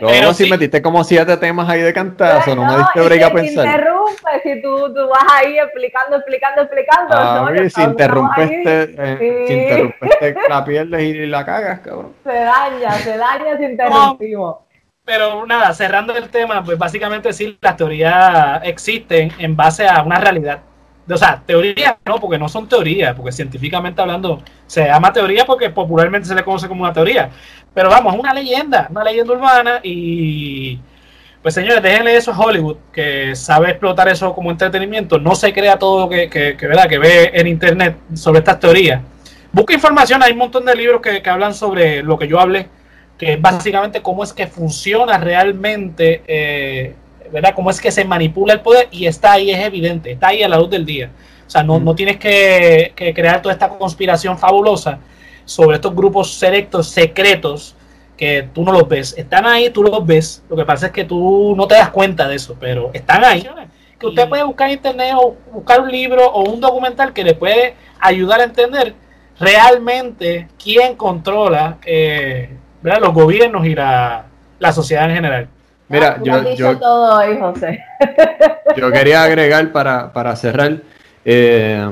Pero si metiste como siete temas ahí de cantazo, no, me diste break a pensar. Si interrumpes, si tú, tú, vas ahí explicando, explicando, explicando. Ah, si interrumpes, eh, si interrumpes, la pierdes y la cagas, cabrón. Se daña, se daña si interrumpimos pero nada, cerrando el tema, pues básicamente sí, las teorías existen en base a una realidad. O sea, teorías no, porque no son teorías, porque científicamente hablando se llama teoría porque popularmente se le conoce como una teoría. Pero vamos, es una leyenda, una leyenda urbana y pues señores, déjenle eso a Hollywood, que sabe explotar eso como entretenimiento, no se crea todo lo que, que, ¿verdad? que ve en internet sobre estas teorías. Busca información, hay un montón de libros que, que hablan sobre lo que yo hablé que es básicamente cómo es que funciona realmente, eh, ¿verdad? Cómo es que se manipula el poder y está ahí, es evidente, está ahí a la luz del día. O sea, no, no tienes que, crear toda esta conspiración fabulosa sobre estos grupos selectos, secretos, que tú no los ves. Están ahí, tú los ves. Lo que pasa es que tú no te das cuenta de eso, pero están ahí. Que usted puede buscar en internet o buscar un libro o un documental que le puede ayudar a entender realmente quién controla eh, los gobiernos y la, sociedad en general. Mira, yo, yo, todo José. yo quería agregar para, para cerrar, eh,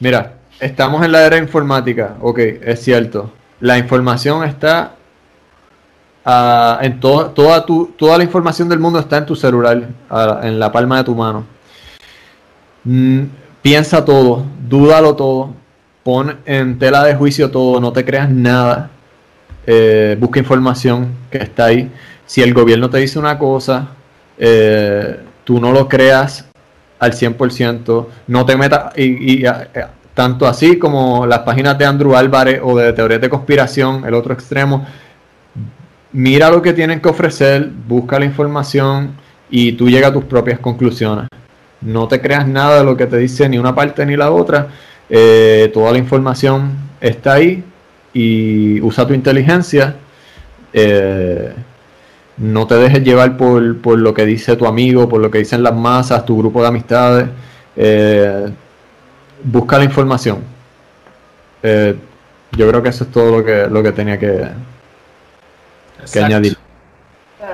mira, estamos en la era informática, ok, es cierto, la información está uh, en toda, tu, toda la información del mundo está en tu celular, en la palma de tu mano. Mm, piensa todo, dúdalo todo, pon en tela de juicio todo, no te creas nada. Eh, busca información que está ahí. si el gobierno te dice una cosa, eh, tú no lo creas al 100%, no te metas, y, tanto así como las páginas de Andrew Álvarez o de teorías de conspiración, el otro extremo, mira lo que tienen que ofrecer, busca la información y tú llegas a tus propias conclusiones. No te creas nada de lo que te dice ni una parte ni la otra. Eh, toda la información está ahí y usa tu inteligencia. Eh, no te dejes llevar por, por, lo que dice tu amigo, por lo que dicen las masas, tu grupo de amistades. Eh, busca la información. yo creo que eso es todo lo que, lo que tenía que, que añadir.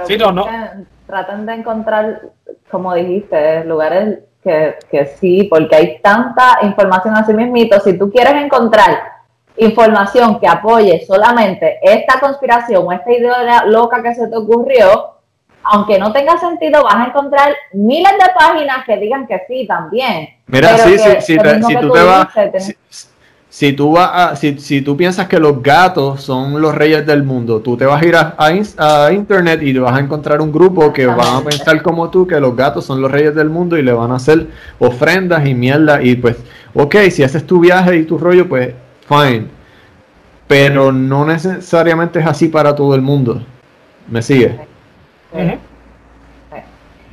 sí, no, no. Traten de encontrar, como dijiste, lugares que, que sí, porque hay tanta información así mismito. Si tú quieres encontrar información que apoye solamente esta conspiración o esta idea loca que se te ocurrió, aunque no tenga sentido, vas a encontrar miles de páginas que digan que sí también. Mira, sí, sí, si, tú te vas, si tú, vas a, si, si, tú piensas que los gatos son los reyes del mundo, tú te vas a ir a, a, internet y vas a encontrar un grupo que van a pensar como tú que los gatos son los reyes del mundo y le van a hacer ofrendas y mierda y pues, ok, si haces tu viaje y tu rollo, pues, fine. Pero no necesariamente es así para todo el mundo. ¿Me sigue?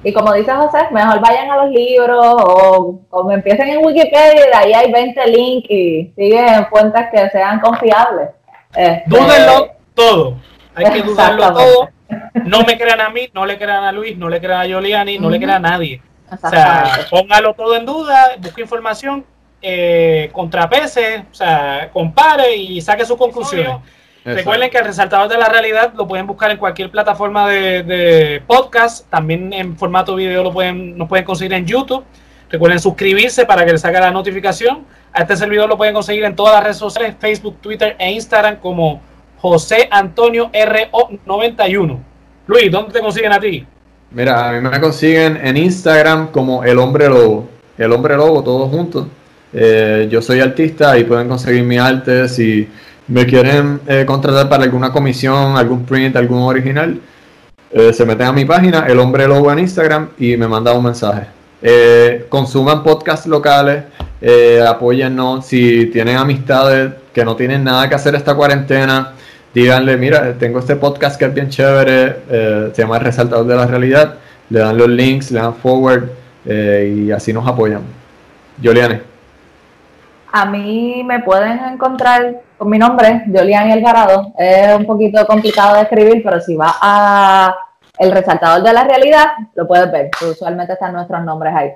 Y como dice José, mejor vayan a los libros o como empiecen en Wikipedia y de ahí hay 20 links y siguen fuentes que sean confiables. Este, Dúdenlo todo. Hay que dudarlo todo. No me crean a mí, no le crean a Luis, no le crean a Giuliani, no le crean a nadie. O sea, póngalo todo en duda, busque información, eh, contrapese, o sea, compare y saque sus conclusiones. Recuerden que el resaltador de la realidad lo pueden buscar en cualquier plataforma de, podcast. También en formato video lo pueden, nos pueden conseguir en YouTube. Recuerden suscribirse para que les salga la notificación. A este servidor lo pueden conseguir en todas las redes sociales, Facebook, Twitter e Instagram como José Antonio RO91. Luis, ¿dónde te consiguen a ti? Mira, a mí me consiguen en Instagram como El Hombre Lobo. El Hombre Lobo, todos juntos. Eh, yo soy artista y pueden conseguir mi arte si me quieren eh, contratar para alguna comisión, algún print, algún original, eh, se meten a mi página, El Hombre Lobo en Instagram, y me mandan un mensaje. Consuman podcasts locales, apóyennos. Si tienen amistades que no tienen nada que hacer esta cuarentena, díganle: Mira, tengo este podcast que es bien chévere, se llama El Resaltador de la Realidad. Le dan los links, le dan forward y así nos apoyan. Yoliane. A mí me pueden encontrar con mi nombre, Jolian Alvarado. Es un poquito complicado de escribir, pero si va a el resaltador de la realidad, lo puedes ver. Usualmente están nuestros nombres ahí.